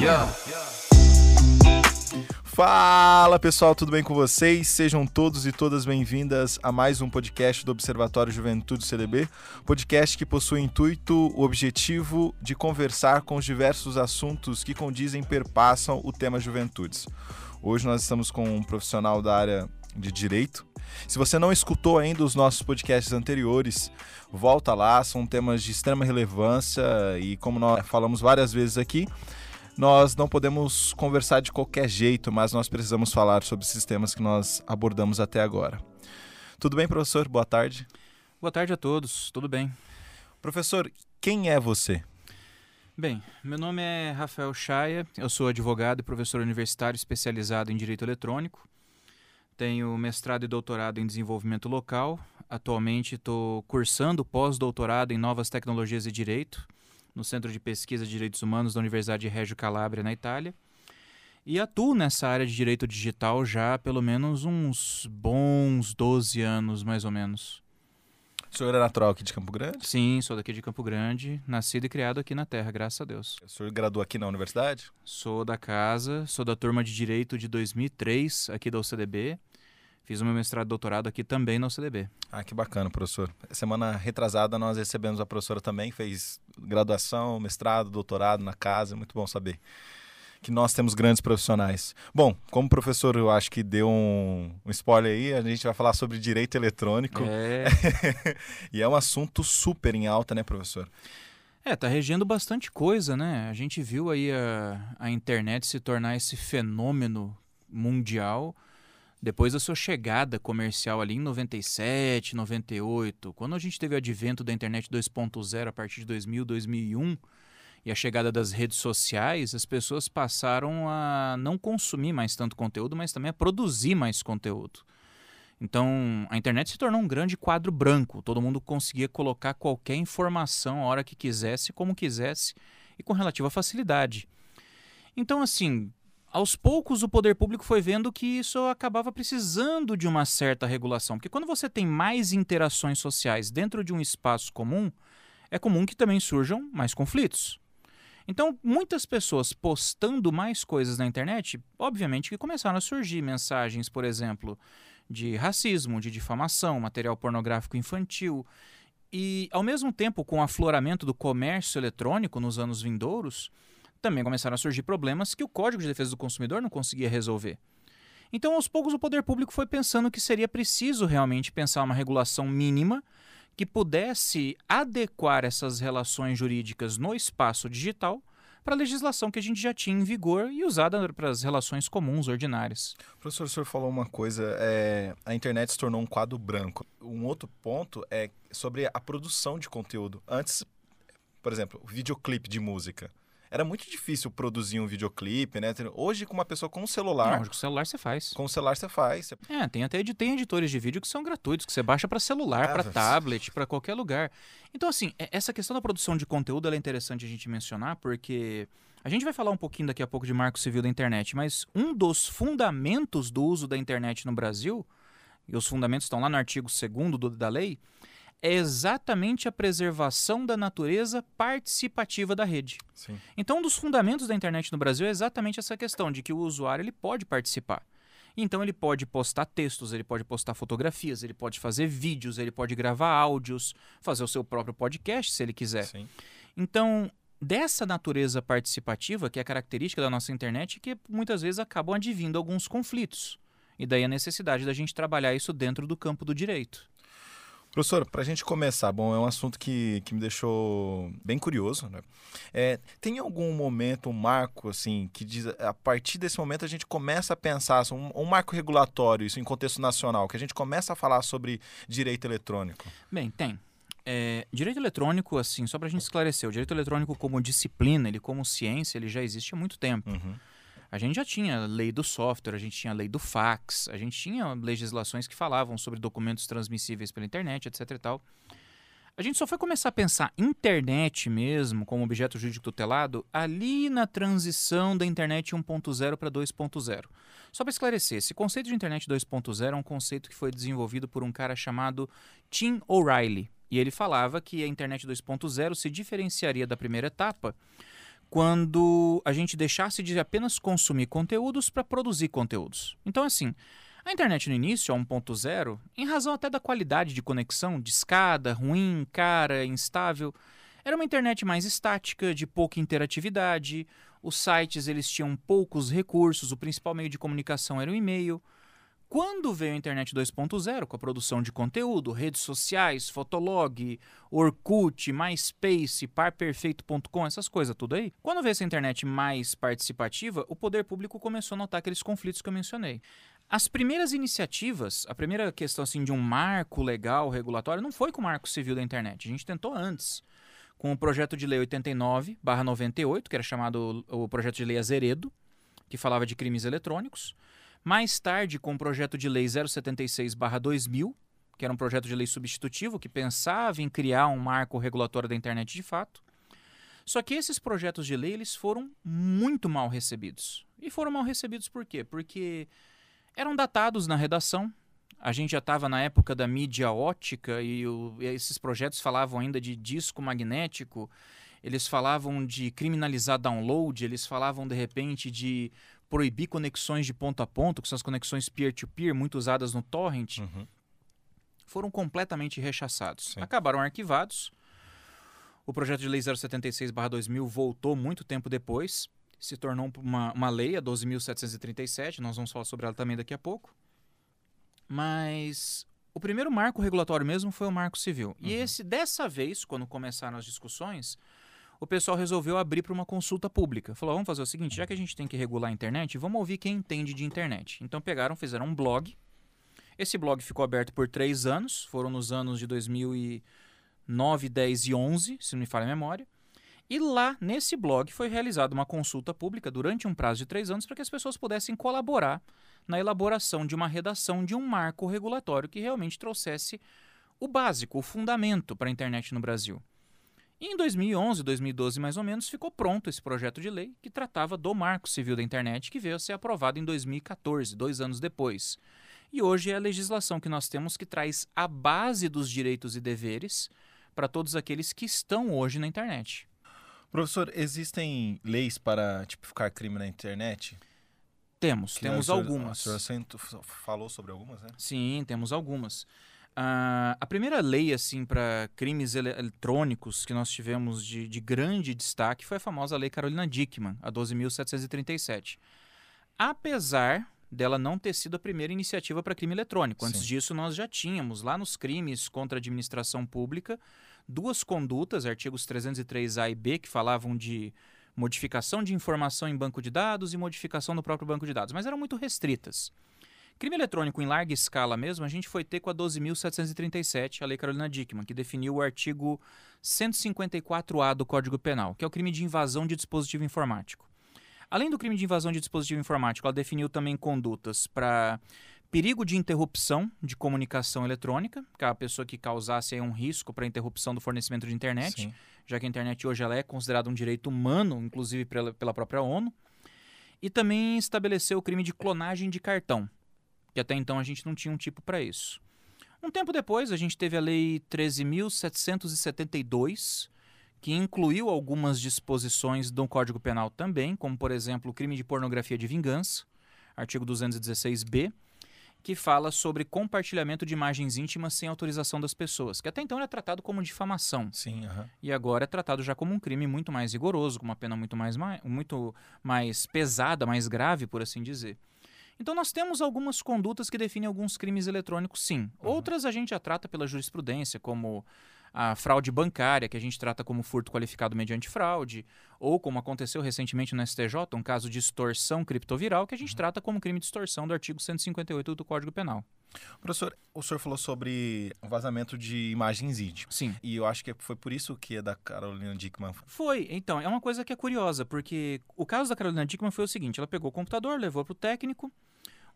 Yeah. Fala pessoal, tudo bem com vocês? Sejam todos e todas bem-vindas a mais um podcast do Observatório Juventude CDB, podcast que possui o intuito, o objetivo de conversar com os diversos assuntos que condizem e perpassam o tema juventudes. Hoje nós estamos com um profissional da área de direito. Se você não escutou ainda os nossos podcasts anteriores, volta lá, são temas de extrema relevância e como nós falamos várias vezes aqui, nós não podemos conversar de qualquer jeito, mas nós precisamos falar sobre esses temas que nós abordamos até agora. Tudo bem, professor? Boa tarde. Boa tarde a todos, tudo bem? Professor, quem é você? Bem, meu nome é Rafael Chaia, eu sou advogado e professor universitário especializado em Direito Eletrônico. Tenho mestrado e doutorado em desenvolvimento local. Atualmente estou cursando pós-doutorado em novas tecnologias e direito no Centro de Pesquisa de Direitos Humanos da Universidade de Reggio Calabria, na Itália. E atuo nessa área de direito digital já há pelo menos uns bons 12 anos, mais ou menos. O senhor é natural aqui de Campo Grande? Sim, sou daqui de Campo Grande, nascido e criado aqui na Terra, graças a Deus. O senhor graduou aqui na universidade? Sou da casa, sou da turma de Direito de 2003, aqui da UCDB. Fiz o meu mestrado e doutorado aqui também na UCDB. Ah, que bacana, professor. Semana retrasada nós recebemos a professora também, fez graduação, mestrado, doutorado na casa, muito bom saber que nós temos grandes profissionais. Bom, como professor eu acho que deu um, um spoiler aí, a gente vai falar sobre direito eletrônico. É. e é um assunto super em alta, né, professor? É, tá regendo bastante coisa, né? A gente viu aí a, a internet se tornar esse fenômeno mundial depois da sua chegada comercial ali em 97, 98, quando a gente teve o advento da internet 2.0 a partir de 2000, 2001 e a chegada das redes sociais, as pessoas passaram a não consumir mais tanto conteúdo, mas também a produzir mais conteúdo. Então, a internet se tornou um grande quadro branco. Todo mundo conseguia colocar qualquer informação a hora que quisesse, como quisesse e com relativa facilidade. Então, assim, aos poucos o poder público foi vendo que isso acabava precisando de uma certa regulação, porque quando você tem mais interações sociais dentro de um espaço comum, é comum que também surjam mais conflitos. Então, muitas pessoas postando mais coisas na internet, obviamente que começaram a surgir mensagens, por exemplo, de racismo, de difamação, material pornográfico infantil. E, ao mesmo tempo, com o afloramento do comércio eletrônico nos anos vindouros, também começaram a surgir problemas que o Código de Defesa do Consumidor não conseguia resolver. Então, aos poucos, o poder público foi pensando que seria preciso realmente pensar uma regulação mínima que pudesse adequar essas relações jurídicas no espaço digital para a legislação que a gente já tinha em vigor e usada para as relações comuns, ordinárias. Professor, o senhor falou uma coisa, é, a internet se tornou um quadro branco. Um outro ponto é sobre a produção de conteúdo. Antes, por exemplo, videoclipe de música era muito difícil produzir um videoclipe, né? Hoje, com uma pessoa com um celular. Não, hoje com o celular você faz. Com o celular você faz. É, tem até tem editores de vídeo que são gratuitos, que você baixa para celular, ah, para tablet, para qualquer lugar. Então, assim, essa questão da produção de conteúdo é interessante a gente mencionar, porque a gente vai falar um pouquinho daqui a pouco de marco civil da internet, mas um dos fundamentos do uso da internet no Brasil, e os fundamentos estão lá no artigo 2 da lei, é exatamente a preservação da natureza participativa da rede. Sim. Então, um dos fundamentos da internet no Brasil é exatamente essa questão de que o usuário ele pode participar. Então ele pode postar textos, ele pode postar fotografias, ele pode fazer vídeos, ele pode gravar áudios, fazer o seu próprio podcast se ele quiser. Sim. Então, dessa natureza participativa, que é característica da nossa internet, que muitas vezes acabam advindo alguns conflitos. E daí a necessidade da gente trabalhar isso dentro do campo do direito. Professor, para a gente começar, bom, é um assunto que, que me deixou bem curioso, né? É, tem algum momento, um marco, assim, que diz, a partir desse momento a gente começa a pensar, assim, um, um, marco regulatório, isso em contexto nacional, que a gente começa a falar sobre direito eletrônico? Bem, tem. É, direito eletrônico, assim, só para a gente esclarecer, o direito eletrônico como disciplina, ele como ciência, ele já existe há muito tempo. Uhum. A gente já tinha lei do software, a gente tinha lei do fax, a gente tinha legislações que falavam sobre documentos transmissíveis pela internet, etc e tal. A gente só foi começar a pensar internet mesmo como objeto jurídico tutelado ali na transição da internet 1.0 para 2.0. Só para esclarecer, esse conceito de internet 2.0 é um conceito que foi desenvolvido por um cara chamado Tim O'Reilly. E ele falava que a internet 2.0 se diferenciaria da primeira etapa quando a gente deixasse de apenas consumir conteúdos para produzir conteúdos. Então, assim, a internet no início, a 1.0, em razão até da qualidade de conexão, de escada, ruim, cara, instável, era uma internet mais estática, de pouca interatividade. Os sites eles tinham poucos recursos, o principal meio de comunicação era o e-mail. Quando veio a internet 2.0, com a produção de conteúdo, redes sociais, Fotolog, Orkut, MySpace, parperfeito.com, essas coisas tudo aí, quando veio essa internet mais participativa, o poder público começou a notar aqueles conflitos que eu mencionei. As primeiras iniciativas, a primeira questão assim de um marco legal regulatório não foi com o Marco Civil da Internet. A gente tentou antes, com o projeto de lei 89/98, que era chamado o projeto de lei Azeredo, que falava de crimes eletrônicos. Mais tarde, com o projeto de lei 076-2000, que era um projeto de lei substitutivo que pensava em criar um marco regulatório da internet de fato. Só que esses projetos de lei eles foram muito mal recebidos. E foram mal recebidos por quê? Porque eram datados na redação. A gente já estava na época da mídia ótica e, o, e esses projetos falavam ainda de disco magnético, eles falavam de criminalizar download, eles falavam de repente de proibir conexões de ponto a ponto, que são as conexões peer-to-peer, muito usadas no torrent, uhum. foram completamente rechaçados. Sim. Acabaram arquivados. O projeto de lei 076/2000 voltou muito tempo depois, se tornou uma, uma lei, a 12.737, nós vamos falar sobre ela também daqui a pouco. Mas o primeiro marco regulatório mesmo foi o Marco Civil. Uhum. E esse, dessa vez, quando começaram as discussões, o pessoal resolveu abrir para uma consulta pública. Falou: vamos fazer o seguinte, já que a gente tem que regular a internet, vamos ouvir quem entende de internet. Então pegaram, fizeram um blog. Esse blog ficou aberto por três anos, foram nos anos de 2009, 10 e 11, se não me falha a memória. E lá, nesse blog, foi realizada uma consulta pública durante um prazo de três anos para que as pessoas pudessem colaborar na elaboração de uma redação de um marco regulatório que realmente trouxesse o básico, o fundamento para a internet no Brasil. E em 2011, 2012 mais ou menos, ficou pronto esse projeto de lei que tratava do Marco Civil da Internet, que veio a ser aprovado em 2014, dois anos depois. E hoje é a legislação que nós temos que traz a base dos direitos e deveres para todos aqueles que estão hoje na internet. Professor, existem leis para tipificar crime na internet? Temos, que temos senhor, algumas. O senhor falou sobre algumas, né? Sim, temos algumas. Uh, a primeira lei assim para crimes ele eletrônicos que nós tivemos de, de, grande destaque foi a famosa Lei Carolina Dickmann, a 12.737. Apesar dela não ter sido a primeira iniciativa para crime eletrônico. Antes Sim. disso, nós já tínhamos lá nos crimes contra a administração pública duas condutas, artigos 303A e B, que falavam de modificação de informação em banco de dados e modificação no próprio banco de dados, mas eram muito restritas. Crime eletrônico em larga escala mesmo, a gente foi ter com a 12.737, a Lei Carolina Dickmann, que definiu o artigo 154A do Código Penal, que é o crime de invasão de dispositivo informático. Além do crime de invasão de dispositivo informático, ela definiu também condutas para perigo de interrupção de comunicação eletrônica, que é a pessoa que causasse um risco para a interrupção do fornecimento de internet, Sim. já que a internet hoje ela é considerada um direito humano, inclusive pela, pela própria ONU. E também estabeleceu o crime de clonagem de cartão, que até então a gente não tinha um tipo para isso. Um tempo depois, a gente teve a Lei 13.772, que incluiu algumas disposições do Código Penal também, como, por exemplo, o crime de pornografia de vingança, artigo 216b, que fala sobre compartilhamento de imagens íntimas sem autorização das pessoas, que até então era tratado como difamação. Sim, uhum. E agora é tratado já como um crime muito mais rigoroso, com uma pena muito mais, muito mais pesada, mais grave, por assim dizer. Então nós temos algumas condutas que definem alguns crimes eletrônicos, sim. Uhum. Outras a gente já trata pela jurisprudência, como a fraude bancária, que a gente trata como furto qualificado mediante fraude, ou como aconteceu recentemente no STJ, um caso de extorsão criptoviral, que a gente uhum. trata como crime de extorsão do artigo 158 do Código Penal. Professor, o senhor falou sobre vazamento de imagens íntimas. Sim. E eu acho que foi por isso que é da Carolina Dickman. Foi. Então, é uma coisa que é curiosa, porque o caso da Carolina Dickman foi o seguinte: ela pegou o computador, levou para o técnico,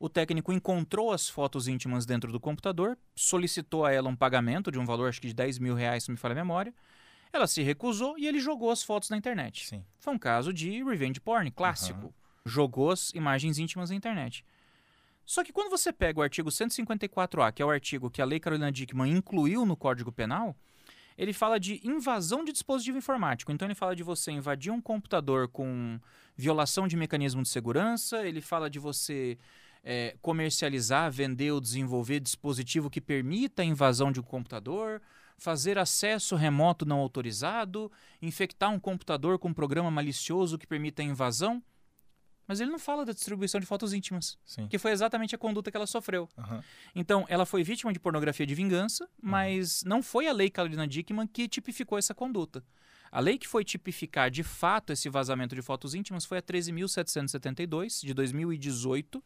o técnico encontrou as fotos íntimas dentro do computador, solicitou a ela um pagamento de um valor, acho que de 10 mil reais, se me falha a memória. Ela se recusou e ele jogou as fotos na internet. Sim. Foi um caso de revenge porn, clássico. Uhum. Jogou as imagens íntimas na internet. Só que quando você pega o artigo 154A, que é o artigo que a Lei Carolina Dickmann incluiu no Código Penal, ele fala de invasão de dispositivo informático. Então ele fala de você invadir um computador com violação de mecanismo de segurança, ele fala de você é, comercializar, vender ou desenvolver dispositivo que permita a invasão de um computador, fazer acesso remoto não autorizado, infectar um computador com um programa malicioso que permita a invasão. Mas ele não fala da distribuição de fotos íntimas, Sim. que foi exatamente a conduta que ela sofreu. Aham. Então, ela foi vítima de pornografia de vingança, mas não foi a lei Carolina Dickman que tipificou essa conduta. A lei que foi tipificar de fato esse vazamento de fotos íntimas foi a 13.772, de 2018,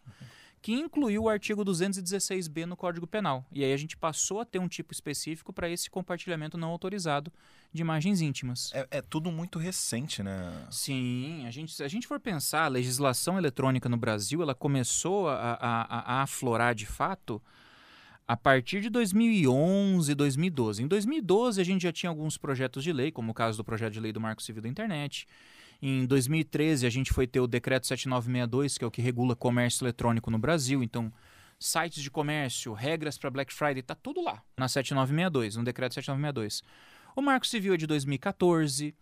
que incluiu o artigo 216b no Código Penal. E aí a gente passou a ter um tipo específico para esse compartilhamento não autorizado de imagens íntimas. É, é tudo muito recente, né? Sim, a gente, se a gente for pensar, a legislação eletrônica no Brasil, ela começou a, a, a- a aflorar de fato a partir de 2011, 2012. Em 2012, a gente já tinha alguns projetos de lei, como o caso do projeto de lei do Marco Civil da Internet. Em 2013, a gente foi ter o decreto 7962, que é o que regula comércio eletrônico no Brasil. Então, sites de comércio, regras para Black Friday, tá tudo lá na 7962, no decreto 7962. O Marco Civil é de 2014.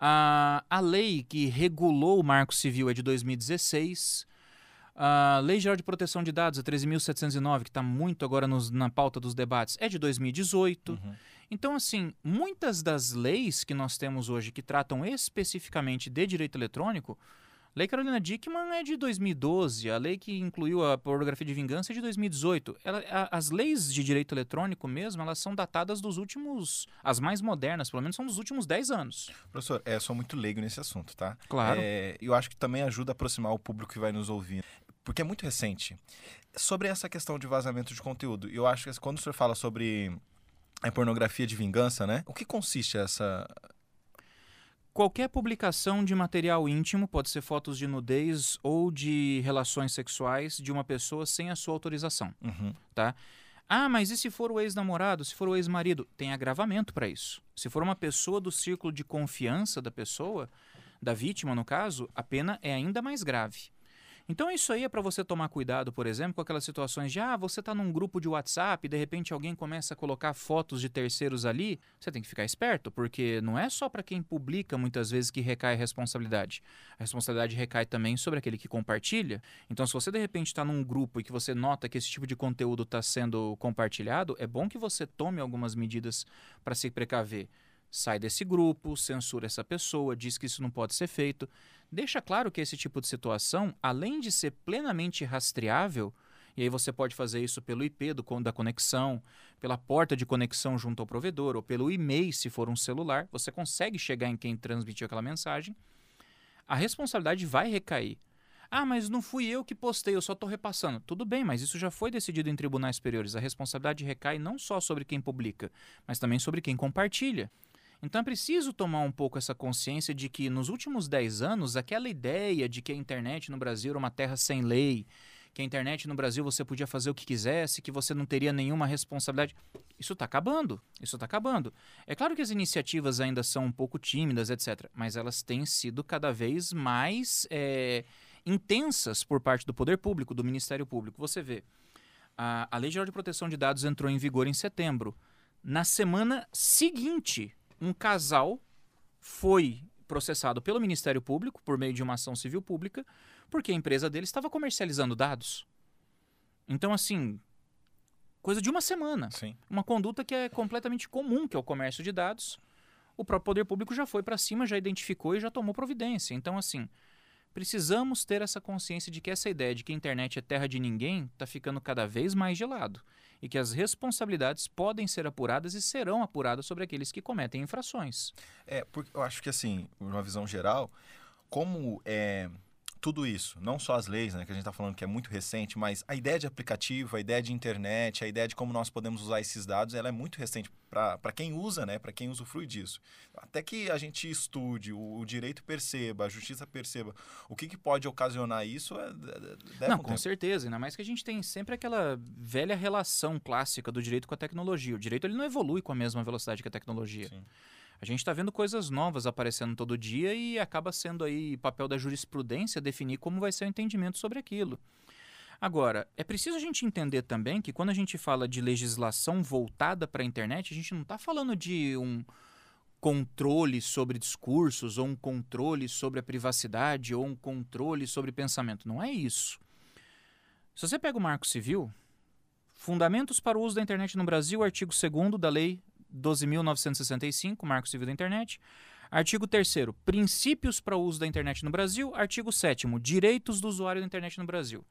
A, a lei que regulou o Marco Civil é de 2016. A Lei Geral de Proteção de Dados, a 13.709, que está muito agora nos- na pauta dos debates, é de 2018. Uhum. Então, assim, muitas das leis que nós temos hoje que tratam especificamente de direito eletrônico, Lei Carolina Dickman é de 2012, a lei que incluiu a pornografia de vingança é de 2018. Ela- a- as leis de direito eletrônico mesmo, elas são datadas dos últimos, as mais modernas, pelo menos são dos últimos 10 anos. Professor, é, eu sou muito leigo nesse assunto, tá? Claro. É, eu acho que também ajuda a aproximar o público que vai nos ouvir, porque é muito recente. Sobre essa questão de vazamento de conteúdo, eu acho que quando o senhor fala sobre a pornografia de vingança, né? O que consiste essa. Qualquer publicação de material íntimo, pode ser fotos de nudez ou de relações sexuais de uma pessoa sem a sua autorização. Uhum. Ah, mas e se for o ex-namorado, se for o ex-marido? Tem agravamento para isso. Se for uma pessoa do círculo de confiança da pessoa, da vítima no caso, a pena é ainda mais grave. Então isso aí é para você tomar cuidado, por exemplo, com aquelas situações de ah, você está num grupo de WhatsApp e de repente alguém começa a colocar fotos de terceiros ali, você tem que ficar esperto, porque não é só para quem publica muitas vezes que recai a responsabilidade. A responsabilidade recai também sobre aquele que compartilha. Então se você de repente está num grupo e que você nota que esse tipo de conteúdo está sendo compartilhado, é bom que você tome algumas medidas para se precaver. Sai desse grupo, censura essa pessoa, diz que isso não pode ser feito. Deixa claro que esse tipo de situação, além de ser plenamente rastreável, e aí você pode fazer isso pelo IP do, da conexão, pela porta de conexão junto ao provedor, ou pelo e-mail, se for um celular, você consegue chegar em quem transmitiu aquela mensagem. A responsabilidade vai recair. Ah, mas não fui eu que postei, eu só estou repassando. Tudo bem, mas isso já foi decidido em tribunais superiores. A responsabilidade recai não só sobre quem publica, mas também sobre quem compartilha. Então é preciso tomar um pouco essa consciência de que nos últimos 10 anos, aquela ideia de que a internet no Brasil era uma terra sem lei, que a internet no Brasil você podia fazer o que quisesse, que você não teria nenhuma responsabilidade, isso está acabando. Isso está acabando. É claro que as iniciativas ainda são um pouco tímidas, etc., mas elas têm sido cada vez mais é, intensas por parte do poder público, do Ministério Público. Você vê, a, a Lei Geral de Proteção de Dados entrou em vigor em setembro. Na semana seguinte, um casal foi processado pelo Ministério Público por meio de uma ação civil pública, porque a empresa dele estava comercializando dados. Então, assim, coisa de uma semana. Sim. Uma conduta que é completamente comum, que é o comércio de dados. O próprio poder público já foi para cima, já identificou e já tomou providência. Então, assim, precisamos ter essa consciência de que essa ideia de que a internet é terra de ninguém está ficando cada vez mais de lado e que as responsabilidades podem ser apuradas e serão apuradas sobre aqueles que cometem infrações. É, porque eu acho que assim, uma visão geral, como é tudo isso, não só as leis, né, que a gente está falando que é muito recente, mas a ideia de aplicativo, a ideia de internet, a ideia de como nós podemos usar esses dados, ela é muito recente para quem usa, né, para quem usufrui disso. Até que a gente estude, o, o direito perceba, a justiça perceba o que, que pode ocasionar isso, é, deve Não, um com tempo. certeza, ainda mais que a gente tem sempre aquela velha relação clássica do direito com a tecnologia. O direito ele não evolui com a mesma velocidade que a tecnologia. Sim. A gente está vendo coisas novas aparecendo todo dia e acaba sendo aí papel da jurisprudência definir como vai ser o entendimento sobre aquilo. Agora, é preciso a gente entender também que quando a gente fala de legislação voltada para a internet, a gente não está falando de um controle sobre discursos, ou um controle sobre a privacidade, ou um controle sobre pensamento. Não é isso. Se você pega o Marco Civil, Fundamentos para o uso da internet no Brasil, artigo 2 da Lei 12.965, Marco Civil da Internet. Artigo 3 Princípios para o uso da internet no Brasil. Artigo 7 Direitos do usuário da internet no Brasil.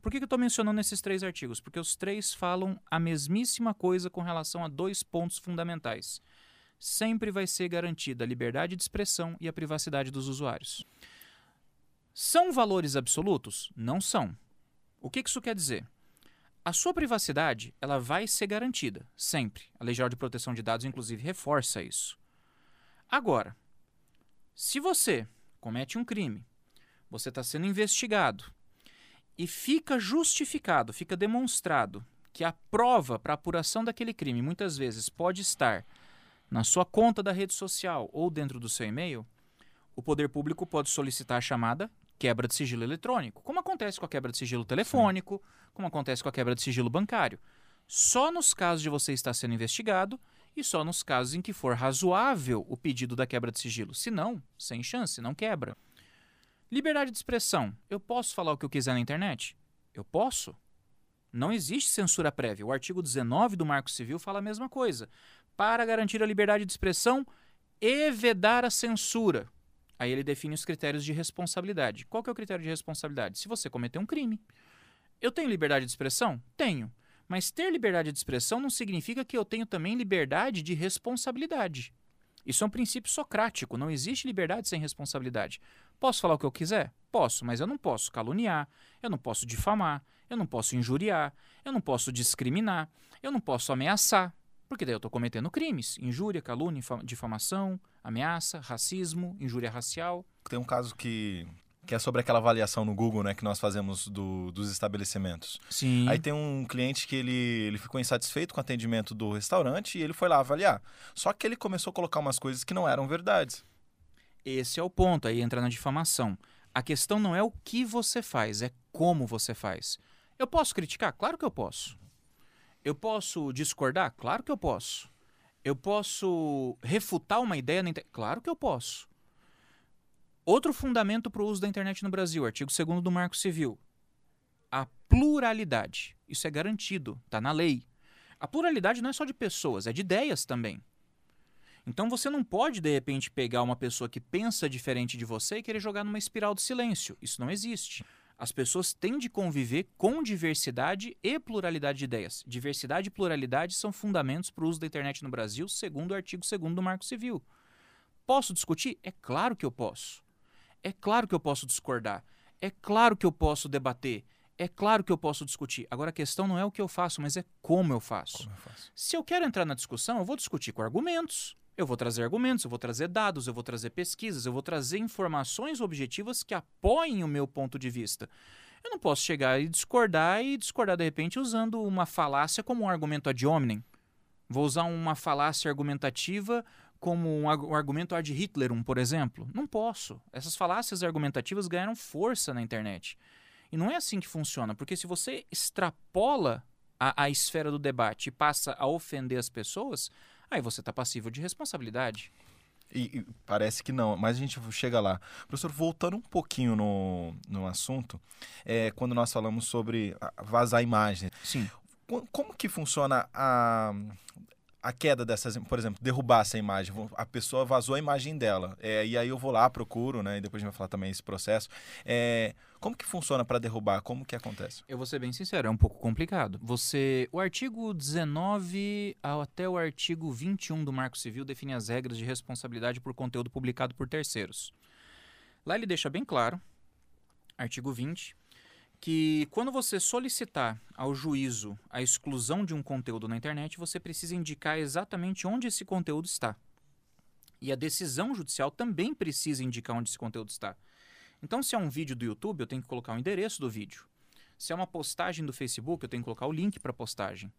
Por que, que eu estou mencionando esses três artigos? Porque os três falam a mesmíssima coisa com relação a dois pontos fundamentais. Sempre vai ser garantida a liberdade de expressão e a privacidade dos usuários. São valores absolutos? Não são. O que, que isso quer dizer? A sua privacidade ela vai ser garantida, sempre. A Lei Geral de Proteção de Dados, inclusive, reforça isso. Agora, se você comete um crime, você está sendo investigado e fica justificado, fica demonstrado que a prova para apuração daquele crime muitas vezes pode estar na sua conta da rede social ou dentro do seu e-mail, o poder público pode solicitar a chamada quebra de sigilo eletrônico, como acontece com a quebra de sigilo telefônico, Sim. Como acontece com a quebra de sigilo bancário. Só nos casos de você estar sendo investigado e só nos casos em que for razoável o pedido da quebra de sigilo. Se não, sem chance, não quebra. Liberdade de expressão. Eu posso falar o que eu quiser na internet? Eu posso. Não existe censura prévia. O artigo 19 do Marco Civil fala a mesma coisa. Para garantir a liberdade de expressão e vedar a censura. Aí ele define os critérios de responsabilidade. Qual que é o critério de responsabilidade? Se você cometeu um crime. Eu tenho liberdade de expressão? Tenho. Mas ter liberdade de expressão não significa que eu tenho também liberdade de responsabilidade. Isso é um princípio socrático. Não existe liberdade sem responsabilidade. Posso falar o que eu quiser? Posso, mas eu não posso caluniar, eu não posso difamar, eu não posso injuriar, eu não posso discriminar, eu não posso ameaçar. Porque daí eu estou cometendo crimes: injúria, calúnia, difamação, ameaça, racismo, injúria racial. Tem um caso que, que é sobre aquela avaliação no Google, né, que nós fazemos do, dos estabelecimentos. Sim. Aí tem um cliente que ele, ele ficou insatisfeito com o atendimento do restaurante e ele foi lá avaliar. Só que ele começou a colocar umas coisas que não eram verdades. Esse é o ponto, aí entra na difamação. A questão não é o que você faz, é como você faz. Eu posso criticar? Claro que eu posso. Eu posso discordar? Claro que eu posso. Eu posso refutar uma ideia na internet? Claro que eu posso. Outro fundamento para o uso da internet no Brasil, artigo 2 do Marco Civil. A pluralidade. Isso é garantido, está na lei. A pluralidade não é só de pessoas, é de ideias também. Então você não pode, de repente, pegar uma pessoa que pensa diferente de você e querer jogar numa espiral de silêncio. Isso não existe. As pessoas têm de conviver com diversidade e pluralidade de ideias. Diversidade e pluralidade são fundamentos para o uso da internet no Brasil, segundo o artigo 2 do Marco Civil. Posso discutir? É claro que eu posso. É claro que eu posso discordar. É claro que eu posso debater. É claro que eu posso discutir. Agora a questão não é o que eu faço, mas é como eu faço. Como eu faço. Se eu quero entrar na discussão, eu vou discutir com argumentos. Eu vou trazer argumentos, eu vou trazer dados, eu vou trazer pesquisas, eu vou trazer informações objetivas que apoiem o meu ponto de vista. Eu não posso chegar e discordar e discordar de repente usando uma falácia como um argumento ad hominem. Vou usar uma falácia argumentativa como um, argumento ad Hitlerum, por exemplo. Não posso. Essas falácias argumentativas ganharam força na internet. E não é assim que funciona, porque se você extrapola a, a esfera do debate e passa a ofender as pessoas, aí você está passível de responsabilidade. E, e, parece que não, mas a gente chega lá. Professor, voltando um pouquinho no, no assunto, é, quando nós falamos sobre vazar imagem. Sim. Como que funciona a, a queda dessas, por exemplo, derrubar essa imagem. A pessoa vazou a imagem dela. É, e aí eu vou lá, procuro, né? E depois a gente vai falar também esse processo. É, como que funciona para derrubar? Como que acontece? Eu vou ser bem sincero, é um pouco complicado. Você. O artigo 19 até o artigo 21 do Marco Civil define as regras de responsabilidade por conteúdo publicado por terceiros. Lá ele deixa bem claro, artigo 20 que quando você solicitar ao juízo a exclusão de um conteúdo na internet, você precisa indicar exatamente onde esse conteúdo está. E a decisão judicial também precisa indicar onde esse conteúdo está. Então, se é um vídeo do YouTube, eu tenho que colocar o endereço do vídeo. Se é uma postagem do Facebook, eu tenho que colocar o link para a postagem.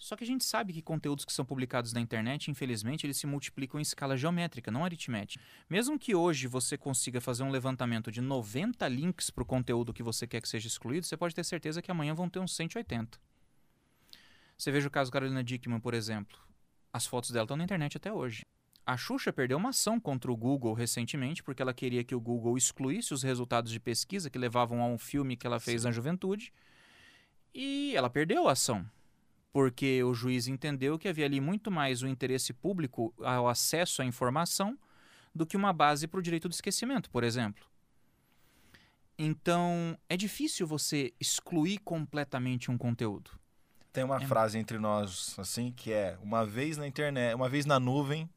Só que a gente sabe que conteúdos que são publicados na internet, infelizmente, eles se multiplicam em escala geométrica, não aritmética. Mesmo que hoje você consiga fazer um levantamento de 90 links para o conteúdo que você quer que seja excluído, você pode ter certeza que amanhã vão ter uns 180. Você veja o caso Carolina Dickman, por exemplo. As fotos dela estão na internet até hoje. A Xuxa perdeu uma ação contra o Google recentemente porque ela queria que o Google excluísse os resultados de pesquisa que levavam a um filme que ela fez Sim. na juventude. E ela perdeu a ação porque o juiz entendeu que havia ali muito mais o interesse público ao acesso à informação do que uma base para o direito do esquecimento, por exemplo. Então, é difícil você excluir completamente um conteúdo. Tem uma é. frase entre nós, assim, que é uma vez na internet, uma vez na nuvem,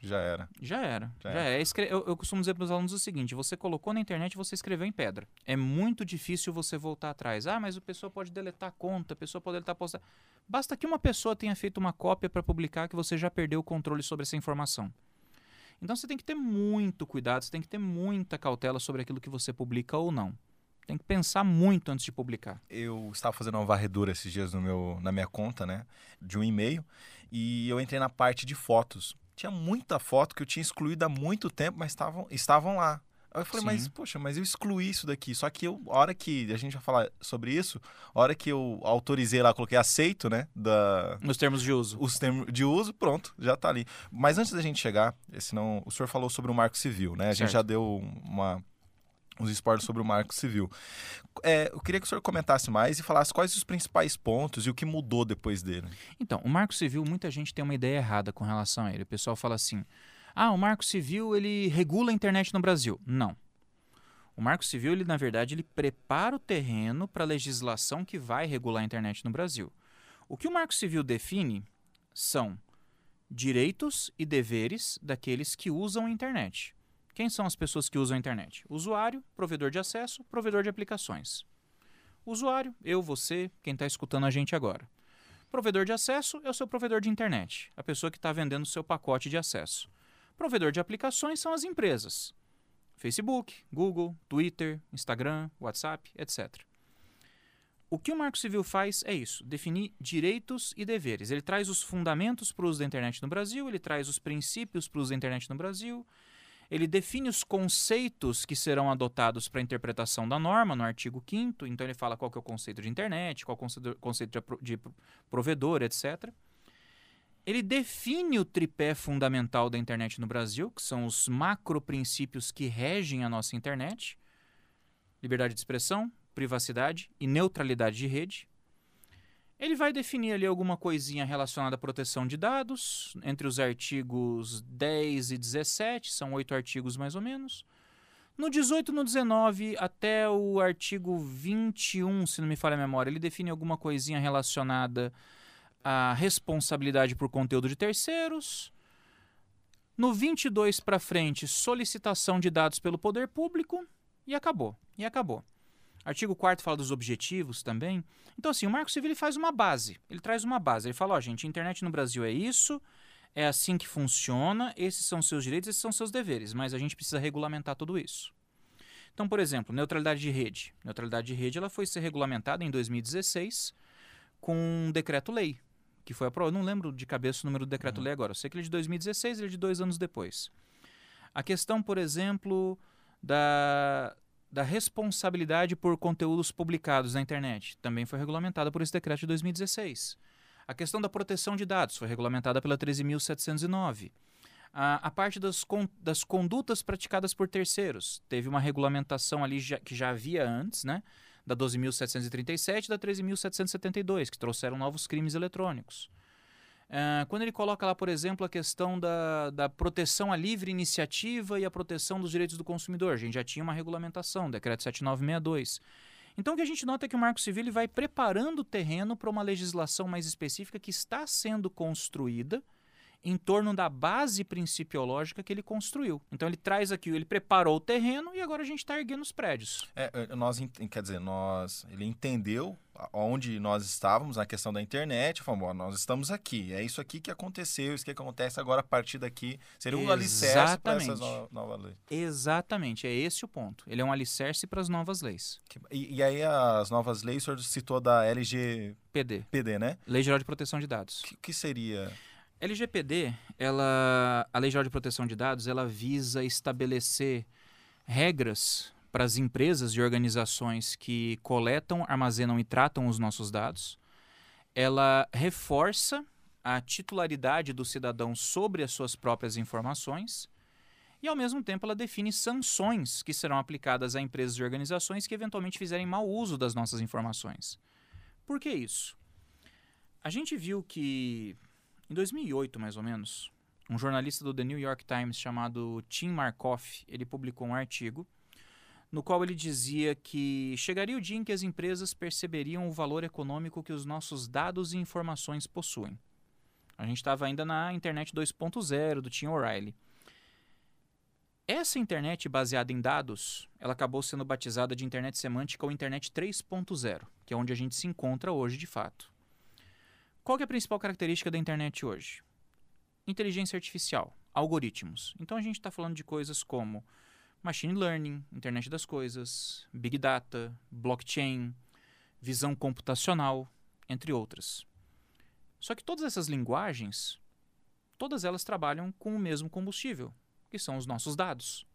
já era. Já era. Já, já era. É. Eu, eu, costumo dizer para os alunos o seguinte: você colocou na internet você escreveu em pedra. É muito difícil você voltar atrás. Ah, mas a pessoa pode deletar a conta, a pessoa pode deletar a posta. Basta que uma pessoa tenha feito uma cópia para publicar que você já perdeu o controle sobre essa informação. Então você tem que ter muito cuidado, você tem que ter muita cautela sobre aquilo que você publica ou não. Tem que pensar muito antes de publicar. Eu estava fazendo uma varredura esses dias no meu, na minha conta, né? De um e-mail. E eu entrei na parte de fotos. Tinha muita foto que eu tinha excluído há muito tempo, mas estavam, estavam lá. Aí eu falei, Sim. mas, poxa, mas eu excluí isso daqui. Só que eu, a hora que a gente vai falar sobre isso, a hora que eu autorizei lá, coloquei aceito, né? Da, Os termos de uso. Os termos de uso, pronto, já tá ali. Mas antes da gente chegar, senão o senhor falou sobre o marco civil, né? A certo. gente já deu uma uns spoilers sobre o Marco Civil. É, eu queria que o senhor comentasse mais e falasse quais os principais pontos e o que mudou depois dele. Então, o Marco Civil, muita gente tem uma ideia errada com relação a ele. O pessoal fala assim: ah, o Marco Civil ele regula a internet no Brasil. Não. O Marco Civil, ele, na verdade, ele prepara o terreno para a legislação que vai regular a internet no Brasil. O que o Marco Civil define são direitos e deveres daqueles que usam a internet. Quem são as pessoas que usam a internet? Usuário, provedor de acesso, provedor de aplicações. Usuário, eu, você, quem está escutando a gente agora. Provedor de acesso é o seu provedor de internet, a pessoa que está vendendo o seu pacote de acesso. Provedor de aplicações são as empresas. Facebook, Google, Twitter, Instagram, WhatsApp, etc. O que o Marco Civil faz é isso: definir direitos e deveres. Ele traz os fundamentos para o uso da internet no Brasil, ele traz os princípios para o uso da internet no Brasil, ele define os conceitos que serão adotados para a interpretação da norma no artigo 5 então ele fala qual que é o conceito de internet, qual é o conceito de provedor, etc. Ele define o tripé fundamental da internet no Brasil, que são os macro princípios que regem a nossa internet: liberdade de expressão, privacidade e neutralidade de rede. Ele vai definir ali alguma coisinha relacionada à proteção de dados, entre os artigos 10 e 17, são oito artigos mais ou menos. No 18 no 19 até o artigo 21, se não me falha a memória, ele define alguma coisinha relacionada à responsabilidade por conteúdo de terceiros. No 22 para frente, solicitação de dados pelo poder público e acabou. E acabou. Artigo 4 fala dos objetivos também. Então, assim, o Marco Civil ele faz uma base. Ele traz uma base. Ele fala: ó, gente, a internet no Brasil é isso, é assim que funciona, esses são seus direitos, esses são seus deveres, mas a gente precisa regulamentar tudo isso. Então, por exemplo, neutralidade de rede. Neutralidade de rede ela foi ser regulamentada em 2016 com um decreto-lei, que foi aprovado. Não lembro de cabeça o número do decreto-lei uhum. agora. Eu sei que ele é de 2016, ele é de dois anos depois. A questão, por exemplo, da, da responsabilidade por conteúdos publicados na internet também foi regulamentada por esse decreto de 2016. A questão da proteção de dados foi regulamentada pela 13.709. A, a parte das, con, das condutas praticadas por terceiros teve uma regulamentação ali já, que já havia antes, né? Da 12.737 e da 13.772, que trouxeram novos crimes eletrônicos. Uh, quando ele coloca lá, por exemplo, a questão da, da proteção à livre iniciativa e a proteção dos direitos do consumidor, a gente já tinha uma regulamentação, decreto 7962. Então o que a gente nota é que o Marco Civil vai preparando o terreno para uma legislação mais específica que está sendo construída em torno da base principiológica que ele construiu. Então ele traz aqui, ele preparou o terreno e agora a gente está erguendo os prédios. É, é nós, quer dizer, nós, ele entendeu onde nós estávamos na questão da internet, falou, nós estamos aqui, é isso aqui que aconteceu, isso que acontece agora a partir daqui, seria um alicerce para essas no, novas leis. Exatamente, é esse o ponto. Ele é um alicerce para as novas leis. E, e, aí as novas leis, o senhor citou da LGPD, PD, né? Lei Geral de Proteção de Dados. O que, que seria... LGPD, ela, a Lei Geral de Proteção de Dados, ela visa estabelecer regras para as empresas e organizações que coletam, armazenam e tratam os nossos dados. Ela reforça a titularidade do cidadão sobre as suas próprias informações e, ao mesmo tempo, ela define sanções que serão aplicadas a empresas e organizações que eventualmente fizerem mau uso das nossas informações. Por que isso? A gente viu que em 2008, mais ou menos, um jornalista do The New York Times chamado Tim Markoff, ele publicou um artigo no qual ele dizia que chegaria o dia em que as empresas perceberiam o valor econômico que os nossos dados e informações possuem. A gente estava ainda na internet 2.0 do Tim O'Reilly. Essa internet baseada em dados, ela acabou sendo batizada de internet semântica ou internet 3.0, que é onde a gente se encontra hoje de fato. Qual é a principal característica da internet hoje? Inteligência artificial, algoritmos. Então a gente está falando de coisas como machine learning, internet das coisas, big data, blockchain, visão computacional, entre outras. Só que todas essas linguagens, todas elas trabalham com o mesmo combustível, que são os nossos dados.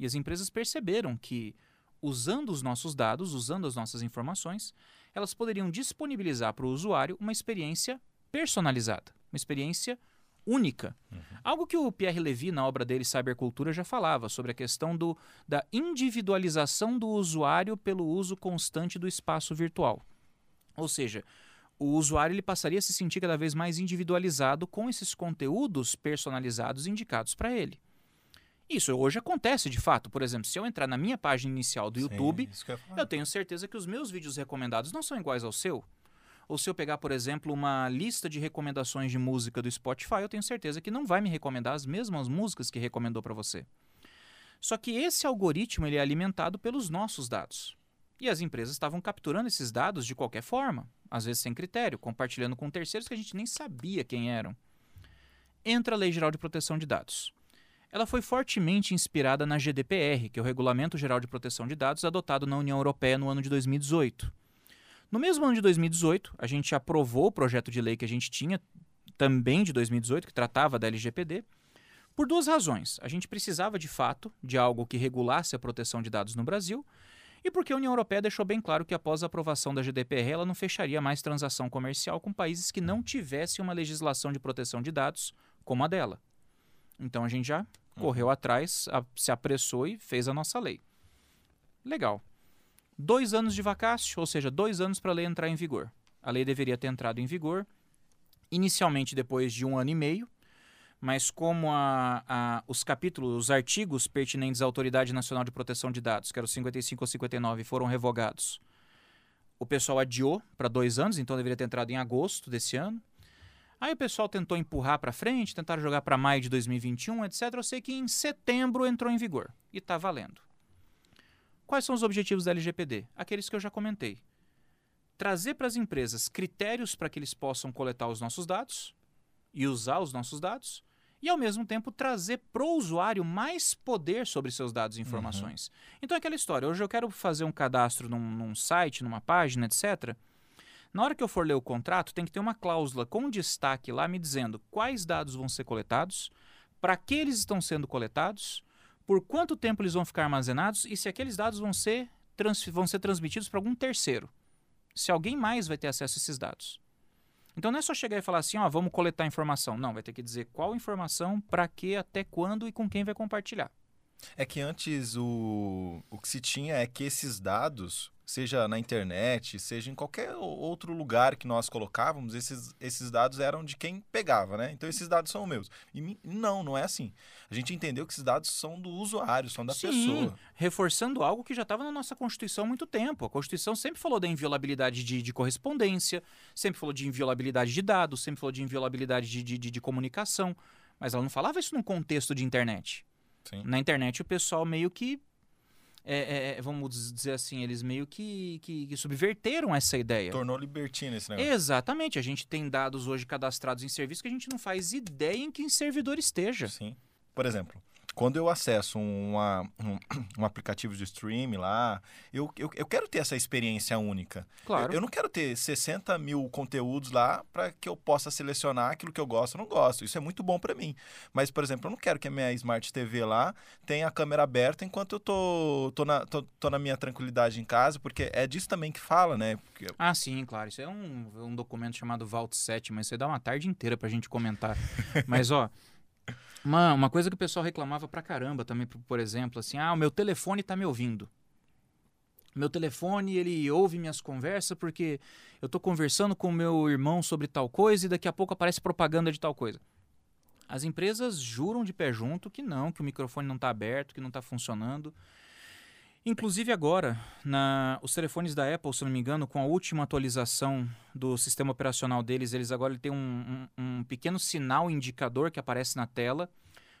E as empresas perceberam que, usando os nossos dados, usando as nossas informações, elas poderiam disponibilizar para o usuário uma experiência personalizada, uma experiência única. Uhum. Algo que o Pierre Levy, na obra dele Cybercultura, já falava sobre a questão do, da individualização do usuário pelo uso constante do espaço virtual. Ou seja, o usuário ele passaria a se sentir cada vez mais individualizado com esses conteúdos personalizados indicados para ele. Isso hoje acontece de fato. Por exemplo, se eu entrar na minha página inicial do Sim, YouTube, eu, eu tenho certeza que os meus vídeos recomendados não são iguais ao seu. Ou se eu pegar, por exemplo, uma lista de recomendações de música do Spotify, eu tenho certeza que não vai me recomendar as mesmas músicas que recomendou para você. Só que esse algoritmo ele é alimentado pelos nossos dados. E as empresas estavam capturando esses dados de qualquer forma, às vezes sem critério, compartilhando com terceiros que a gente nem sabia quem eram. Entra a Lei Geral de Proteção de Dados. Ela foi fortemente inspirada na GDPR, que é o Regulamento Geral de Proteção de Dados adotado na União Europeia no ano de 2018. No mesmo ano de 2018, a gente aprovou o projeto de lei que a gente tinha, também de 2018, que tratava da LGPD, por duas razões. A gente precisava, de fato, de algo que regulasse a proteção de dados no Brasil e porque a União Europeia deixou bem claro que após a aprovação da GDPR ela não fecharia mais transação comercial com países que não tivessem uma legislação de proteção de dados como a dela. Então a gente já correu uhum. atrás, a, se apressou e fez a nossa lei. Legal. Dois anos de vacácio, ou seja, dois anos para a lei entrar em vigor. A lei deveria ter entrado em vigor inicialmente depois de um ano e meio, mas como a, a, os capítulos, os artigos pertinentes à Autoridade Nacional de Proteção de Dados, que eram 55 ou 59, foram revogados, o pessoal adiou para dois anos, então deveria ter entrado em agosto desse ano. Aí o pessoal tentou empurrar para frente, tentaram jogar para maio de 2021, etc. Eu sei que em setembro entrou em vigor e está valendo. Quais são os objetivos da LGPD? Aqueles que eu já comentei. Trazer para as empresas critérios para que eles possam coletar os nossos dados e usar os nossos dados, e ao mesmo tempo trazer para o usuário mais poder sobre seus dados e informações. Uhum. Então é aquela história, hoje eu quero fazer um cadastro num, num site, numa página, etc. Na hora que eu for ler o contrato, tem que ter uma cláusula com destaque lá me dizendo quais dados vão ser coletados, para que eles estão sendo coletados, por quanto tempo eles vão ficar armazenados e se aqueles dados vão ser, vão ser transmitidos para algum terceiro. Se alguém mais vai ter acesso a esses dados. Então não é só chegar e falar assim, ó, vamos coletar informação. Não, vai ter que dizer qual informação, para que, até quando e com quem vai compartilhar. É que antes o, o que se tinha é que esses dados, seja na internet, seja em qualquer outro lugar que nós colocávamos, esses, esses dados eram de quem pegava, né? Então esses dados são meus. E não, não é assim. A gente entendeu que esses dados são do usuário, são da Sim, pessoa. Reforçando algo que já estava na nossa Constituição há muito tempo. A Constituição sempre falou da inviolabilidade de, de correspondência, sempre falou de inviolabilidade de dados, sempre falou de inviolabilidade de, de, de comunicação. Mas ela não falava isso num contexto de internet. Sim. Na internet o pessoal meio que. É, é, vamos dizer assim, eles meio que, que, que, subverteram essa ideia. Tornou libertino esse negócio. Exatamente. A gente tem dados hoje cadastrados em serviço que a gente não faz ideia em que servidor esteja. Sim. Por exemplo, quando eu acesso uma, um, um, aplicativo de streaming lá, eu, eu, eu, quero ter essa experiência única. Claro. Eu, eu não quero ter 60 mil conteúdos lá para que eu possa selecionar aquilo que eu gosto ou não gosto. Isso é muito bom para mim. Mas, por exemplo, eu não quero que a minha Smart TV lá tenha a câmera aberta enquanto eu tô, tô, na, tô, tô na minha tranquilidade em casa, porque é disso também que fala, né? Porque... Ah, sim, claro. Isso é um, um documento chamado Vault 7, mas você dá uma tarde inteira para a gente comentar. mas, ó. Uma, uma coisa que o pessoal reclamava pra caramba também, por exemplo, assim, ah, o meu telefone tá me ouvindo. Meu telefone, ele ouve minhas conversas porque eu tô conversando com meu irmão sobre tal coisa e daqui a pouco aparece propaganda de tal coisa. As empresas juram de pé junto que não, que o microfone não está aberto, que não está funcionando. Inclusive agora, na, os telefones da Apple, se não me engano, com a última atualização do sistema operacional deles, eles agora têm um, um, um pequeno sinal indicador que aparece na tela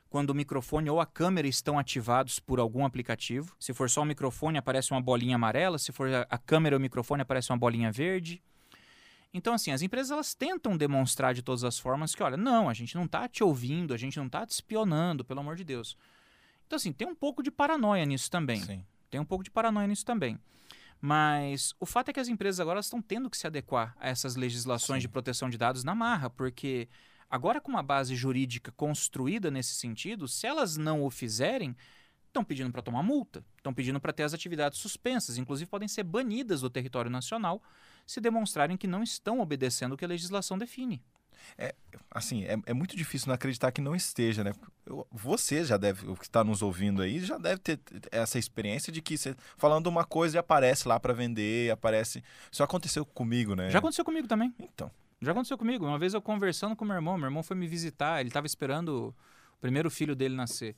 quando o microfone ou a câmera estão ativados por algum aplicativo. Se for só o microfone, aparece uma bolinha amarela. Se for a câmera ou o microfone, aparece uma bolinha verde. Então, assim, as empresas elas tentam demonstrar de todas as formas que, olha, não, a gente não está te ouvindo, a gente não está te espionando, pelo amor de Deus. Então, assim, tem um pouco de paranoia nisso também. Sim. Tem um pouco de paranoia nisso também. Mas o fato é que as empresas agora estão tendo que se adequar a essas legislações Sim. de proteção de dados na marra, porque agora com uma base jurídica construída nesse sentido, se elas não o fizerem, estão pedindo para tomar multa, estão pedindo para ter as atividades suspensas, inclusive podem ser banidas do território nacional se demonstrarem que não estão obedecendo o que a legislação define. É, assim, é, é muito difícil não acreditar que não esteja, né? Eu, você já deve, o que está nos ouvindo aí, já deve ter essa experiência de que você falando uma coisa e aparece lá para vender, aparece. Isso aconteceu comigo, né? Já aconteceu comigo também. Então. Já aconteceu comigo. Uma vez eu conversando com meu irmão, meu irmão foi me visitar, ele estava esperando o primeiro filho dele nascer.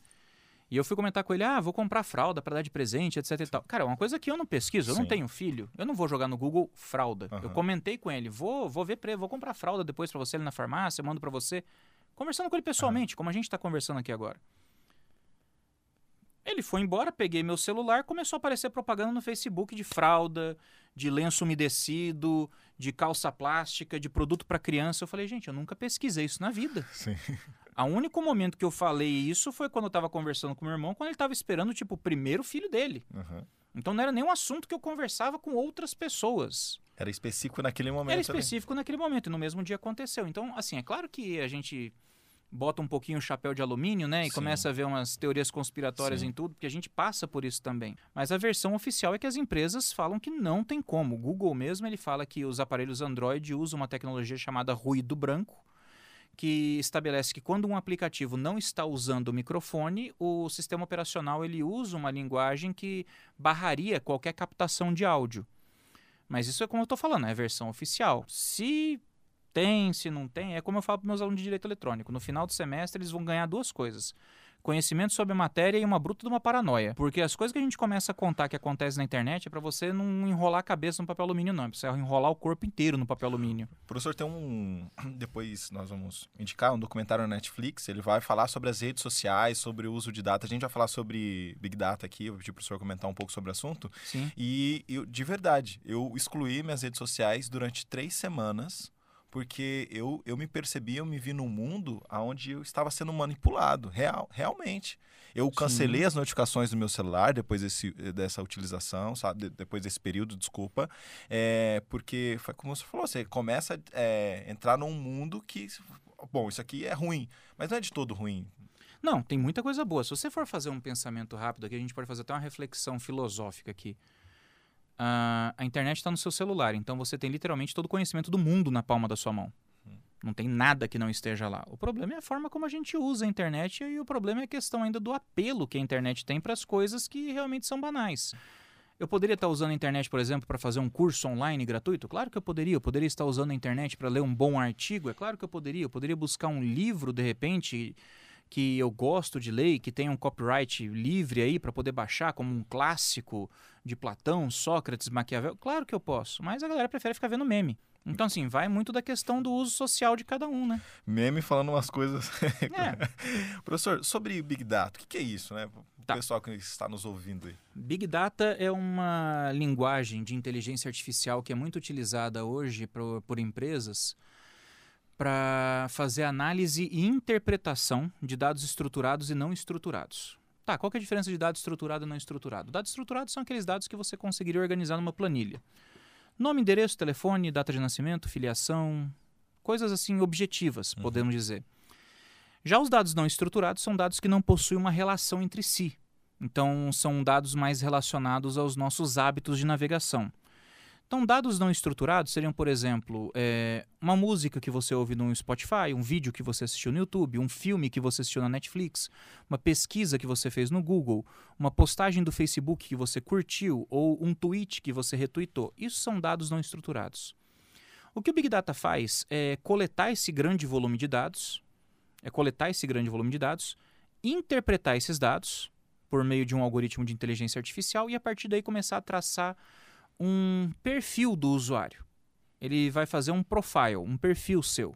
E eu fui comentar com ele, ah, vou comprar fralda para dar de presente, etc e tal. Cara, uma coisa que eu não pesquiso, eu Sim. não tenho filho, eu não vou jogar no Google fralda. Uhum. Eu comentei com ele, vou, vou ver, vou comprar fralda depois para você ali na farmácia, eu mando para você. Conversando com ele pessoalmente, uhum. como a gente está conversando aqui agora. Ele foi embora, peguei meu celular, começou a aparecer propaganda no Facebook de fralda, de lenço umedecido, de calça plástica, de produto para criança. Eu falei, gente, eu nunca pesquisei isso na vida. Sim. O único momento que eu falei isso foi quando eu estava conversando com meu irmão, quando ele estava esperando, tipo, o primeiro filho dele. Uhum. Então não era nenhum assunto que eu conversava com outras pessoas. Era específico naquele momento. Era específico ali. naquele momento, e no mesmo dia aconteceu. Então, assim, é claro que a gente bota um pouquinho o chapéu de alumínio, né? E Sim. começa a ver umas teorias conspiratórias Sim. em tudo, porque a gente passa por isso também. Mas a versão oficial é que as empresas falam que não tem como. O Google mesmo, ele fala que os aparelhos Android usam uma tecnologia chamada ruído branco, que estabelece que quando um aplicativo não está usando o microfone, o sistema operacional ele usa uma linguagem que barraria qualquer captação de áudio. Mas isso é como eu estou falando, é a versão oficial. Se tem, se não tem, é como eu falo para meus alunos de direito eletrônico. No final do semestre eles vão ganhar duas coisas conhecimento sobre a matéria e uma bruta de uma paranoia. Porque as coisas que a gente começa a contar que acontecem na internet é para você não enrolar a cabeça no papel alumínio, não. É pra você enrolar o corpo inteiro no papel alumínio. O professor tem um. Depois nós vamos indicar um documentário na Netflix. Ele vai falar sobre as redes sociais, sobre o uso de data. A gente vai falar sobre Big Data aqui. Eu pedi pro professor comentar um pouco sobre o assunto. Sim. E eu, de verdade, eu excluí minhas redes sociais durante três semanas porque eu, eu me percebi, eu me vi num mundo onde eu estava sendo manipulado, real, realmente. Eu cancelei Sim. as notificações do meu celular depois desse, dessa utilização, sabe? depois desse período, desculpa, é, porque foi como você falou, você começa a é, entrar num mundo que, bom, isso aqui é ruim, mas não é de todo ruim. Não, tem muita coisa boa. Se você for fazer um pensamento rápido aqui, a gente pode fazer até uma reflexão filosófica aqui. Uh, a internet está no seu celular, então você tem literalmente todo o conhecimento do mundo na palma da sua mão. Não tem nada que não esteja lá. O problema é a forma como a gente usa a internet e o problema é a questão ainda do apelo que a internet tem para as coisas que realmente são banais. Eu poderia estar usando a internet, por exemplo, para fazer um curso online gratuito? Claro que eu poderia. Eu poderia estar usando a internet para ler um bom artigo? É claro que eu poderia. Eu poderia buscar um livro, de repente, que eu gosto de ler que tem um copyright livre aí para poder baixar como um clássico de Platão, Sócrates, Maquiavel. Claro que eu posso, mas a galera prefere ficar vendo meme. Então, assim, vai muito da questão do uso social de cada um, né? Meme falando umas coisas. É. Professor, sobre Big Data, o que, é isso, né? O tá. pessoal que está nos ouvindo aí. Big Data é uma linguagem de inteligência artificial que é muito utilizada hoje por, por empresas para fazer análise e interpretação de dados estruturados e não estruturados. Tá, qual é a diferença de dado estruturado e não estruturado? Dados estruturados são aqueles dados que você conseguiria organizar numa planilha. Nome, endereço, telefone, data de nascimento, filiação, coisas assim objetivas, uhum. podemos dizer. Já os dados não estruturados são dados que não possuem uma relação entre si. Então, são dados mais relacionados aos nossos hábitos de navegação. Então, dados não estruturados seriam, por exemplo, é, uma música que você ouve no Spotify, um vídeo que você assistiu no YouTube, um filme que você assistiu na Netflix, uma pesquisa que você fez no Google, uma postagem do Facebook que você curtiu ou um tweet que você retweetou. Isso são dados não estruturados. O que o Big Data faz é coletar esse grande volume de dados, é coletar esse grande volume de dados, interpretar esses dados por meio de um algoritmo de inteligência artificial e a partir daí começar a traçar um perfil do usuário. Ele vai fazer um profile, um perfil seu.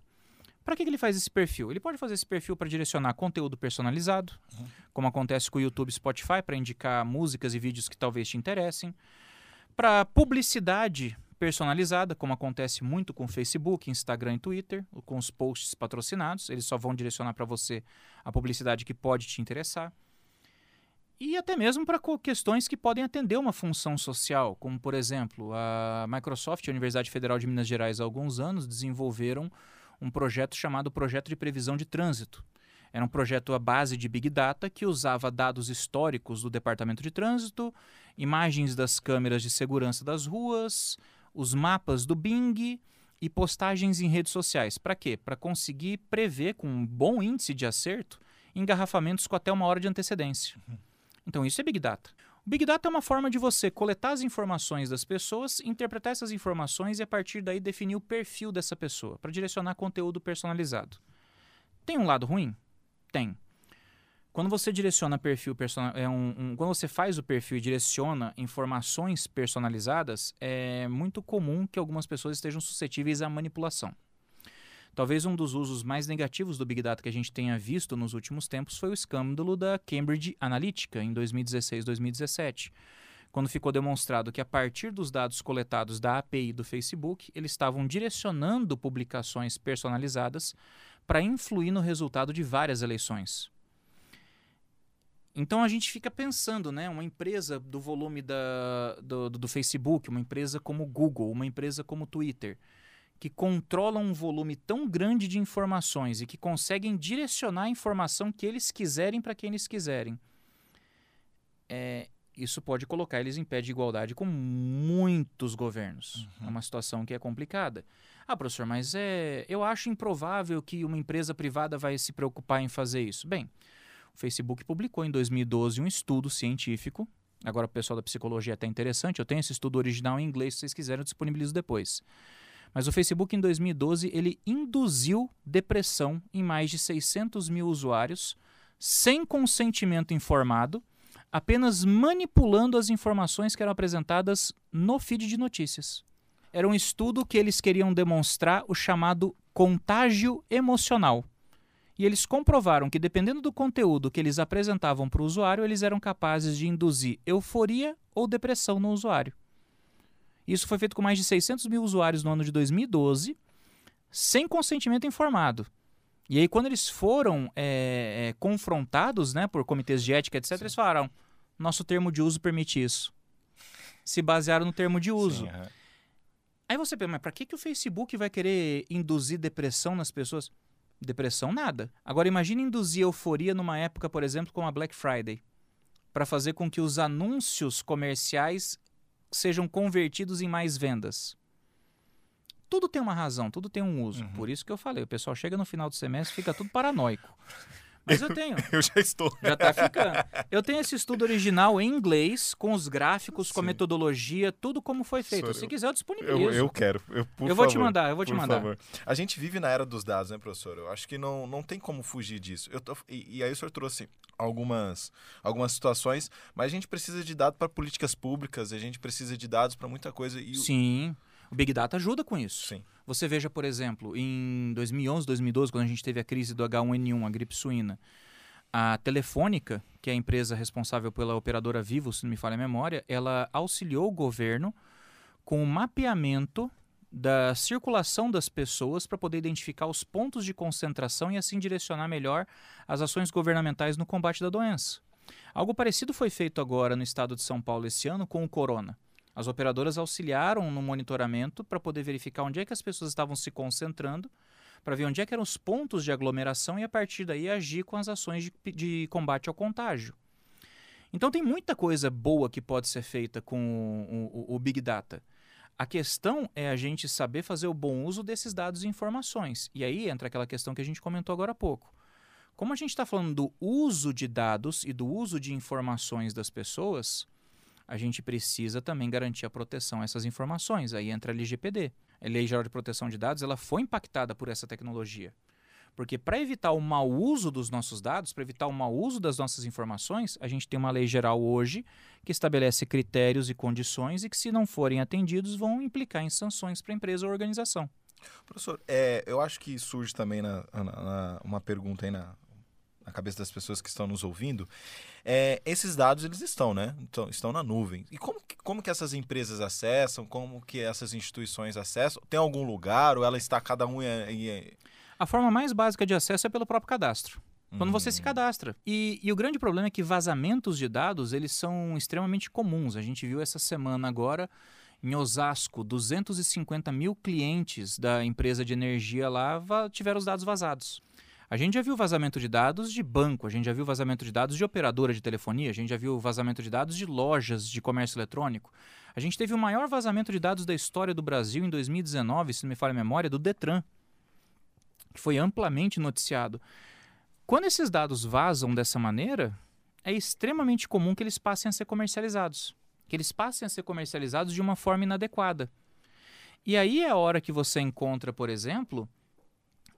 Para que, que ele faz esse perfil? Ele pode fazer esse perfil para direcionar conteúdo personalizado, uhum. como acontece com o YouTube e Spotify, para indicar músicas e vídeos que talvez te interessem. Para publicidade personalizada, como acontece muito com Facebook, Instagram e Twitter, com os posts patrocinados. Eles só vão direcionar para você a publicidade que pode te interessar e até mesmo para questões que podem atender uma função social, como por exemplo, a Microsoft e a Universidade Federal de Minas Gerais há alguns anos desenvolveram um projeto chamado Projeto de Previsão de Trânsito. Era um projeto à base de Big Data que usava dados históricos do Departamento de Trânsito, imagens das câmeras de segurança das ruas, os mapas do Bing e postagens em redes sociais. Para quê? Para conseguir prever com um bom índice de acerto engarrafamentos com até uma hora de antecedência. Então isso é Big Data. O Big Data é uma forma de você coletar as informações das pessoas, interpretar essas informações e a partir daí definir o perfil dessa pessoa para direcionar conteúdo personalizado. Tem um lado ruim? Tem. Quando você direciona perfil é um, um, quando você faz o perfil e direciona informações personalizadas, é muito comum que algumas pessoas estejam suscetíveis à manipulação. Talvez um dos usos mais negativos do Big Data que a gente tenha visto nos últimos tempos foi o escândalo da Cambridge Analytica em 2016-2017, quando ficou demonstrado que a partir dos dados coletados da API do Facebook, eles estavam direcionando publicações personalizadas para influir no resultado de várias eleições. Então a gente fica pensando, né? Uma empresa do volume da, do, do Facebook, uma empresa como Google, uma empresa como Twitter, que controlam um volume tão grande de informações e que conseguem direcionar a informação que eles quiserem para quem eles quiserem. É, isso pode colocar eles em pé de igualdade com muitos governos. Uhum. É uma situação que é complicada. Ah, professor, mas é, eu acho improvável que uma empresa privada vai se preocupar em fazer isso. Bem, o Facebook publicou em 2012 um estudo científico. Agora, o pessoal da psicologia é até interessante. Eu tenho esse estudo original em inglês, se vocês quiserem, eu disponibilizo depois mas o Facebook, em 2012, ele induziu depressão em mais de 600 mil usuários, sem consentimento informado, apenas manipulando as informações que eram apresentadas no feed de notícias. Era um estudo que eles queriam demonstrar o chamado contágio emocional. E eles comprovaram que, dependendo do conteúdo que eles apresentavam para o usuário, eles eram capazes de induzir euforia ou depressão no usuário. Isso foi feito com mais de 600 mil usuários no ano de 2012, sem consentimento informado. E aí, quando eles foram é, é, confrontados né, por comitês de ética, etc., Sim. eles falaram: nosso termo de uso permite isso. Se basearam no termo de uso. Sim, uhum. Aí você pensa, mas para que, que o Facebook vai querer induzir depressão nas pessoas? Depressão, nada. Agora, imagine induzir euforia numa época, por exemplo, como a Black Friday, para fazer com que os anúncios comerciais sejam convertidos em mais vendas. tudo tem uma razão, tudo tem um uso. Uhum. Por isso que eu falei, o pessoal chega no final do semestre fica tudo paranoico. Mas eu tenho. eu já estou. Já tá ficando. Eu tenho esse estudo original em inglês, com os gráficos, Sim. com a metodologia, tudo como foi feito. Se quiser, eu disponibilizo. Eu, eu quero. Eu, eu vou favor, te mandar, eu vou te mandar. Favor. A gente vive na era dos dados, né, professor? Eu acho que não, não tem como fugir disso. Eu tô, e, e aí o senhor trouxe algumas, algumas situações, mas a gente precisa de dados para políticas públicas, a gente precisa de dados para muita coisa. E Sim. O Big Data ajuda com isso. Sim. Você veja, por exemplo, em 2011, 2012, quando a gente teve a crise do H1N1, a gripe suína, a Telefônica, que é a empresa responsável pela operadora Vivo, se não me falha a memória, ela auxiliou o governo com o mapeamento da circulação das pessoas para poder identificar os pontos de concentração e assim direcionar melhor as ações governamentais no combate da doença. Algo parecido foi feito agora no estado de São Paulo esse ano com o corona. As operadoras auxiliaram no monitoramento para poder verificar onde é que as pessoas estavam se concentrando para ver onde é que eram os pontos de aglomeração e a partir daí agir com as ações de, de combate ao contágio. Então tem muita coisa boa que pode ser feita com o, o, o Big Data. A questão é a gente saber fazer o bom uso desses dados e informações. E aí entra aquela questão que a gente comentou agora há pouco. Como a gente está falando do uso de dados e do uso de informações das pessoas, a gente precisa também garantir a proteção a essas informações. Aí entra a LGPD. A Lei Geral de Proteção de Dados ela foi impactada por essa tecnologia. Porque para evitar o mau uso dos nossos dados, para evitar o mau uso das nossas informações, a gente tem uma lei geral hoje que estabelece critérios e condições e que, se não forem atendidos, vão implicar em sanções para a empresa ou organização. Professor, é, eu acho que surge também na, na, na, uma pergunta aí na, na cabeça das pessoas que estão nos ouvindo, é, esses dados eles estão, né? Então, estão na nuvem. E como que, como que essas empresas acessam? Como que essas instituições acessam? Tem algum lugar ou ela está cada um em, em... A forma mais básica de acesso é pelo próprio cadastro. Quando você se hum. cadastra. E, e, o grande problema é que vazamentos de dados eles são extremamente comuns. A gente viu essa semana agora em Osasco, 250 mil clientes da empresa de energia lá tiveram os dados vazados. A gente já viu vazamento de dados de banco, a gente já viu vazamento de dados de operadora de telefonia, a gente já viu vazamento de dados de lojas de comércio eletrônico. A gente teve o maior vazamento de dados da história do Brasil em 2019, se não me falha a memória, do Detran, que foi amplamente noticiado. Quando esses dados vazam dessa maneira, é extremamente comum que eles passem a ser comercializados. Que eles passem a ser comercializados de uma forma inadequada. E aí é a hora que você encontra, por exemplo,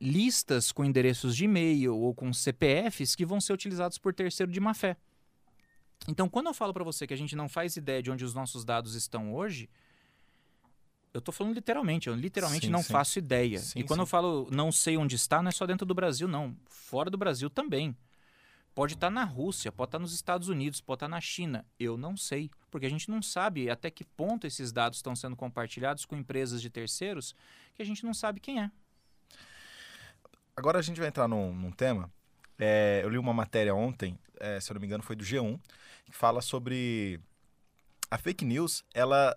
listas com endereços de e-mail ou com CPFs que vão ser utilizados por terceiro de má fé. Então, quando eu falo para você que a gente não faz ideia de onde os nossos dados estão hoje, eu estou falando literalmente, eu literalmente sim, não sim. faço ideia. Sim, e quando eu falo não sei onde está, não é só dentro do Brasil, não. Fora do Brasil também. Pode estar tá na Rússia, pode estar tá nos Estados Unidos, pode estar tá na China. Eu não sei. Porque a gente não sabe até que ponto esses dados estão sendo compartilhados com empresas de terceiros que a gente não sabe quem é. Agora a gente vai entrar num, num tema. É, eu li uma matéria ontem, é, se eu não me engano, foi do G1, que fala sobre a fake news. Ela,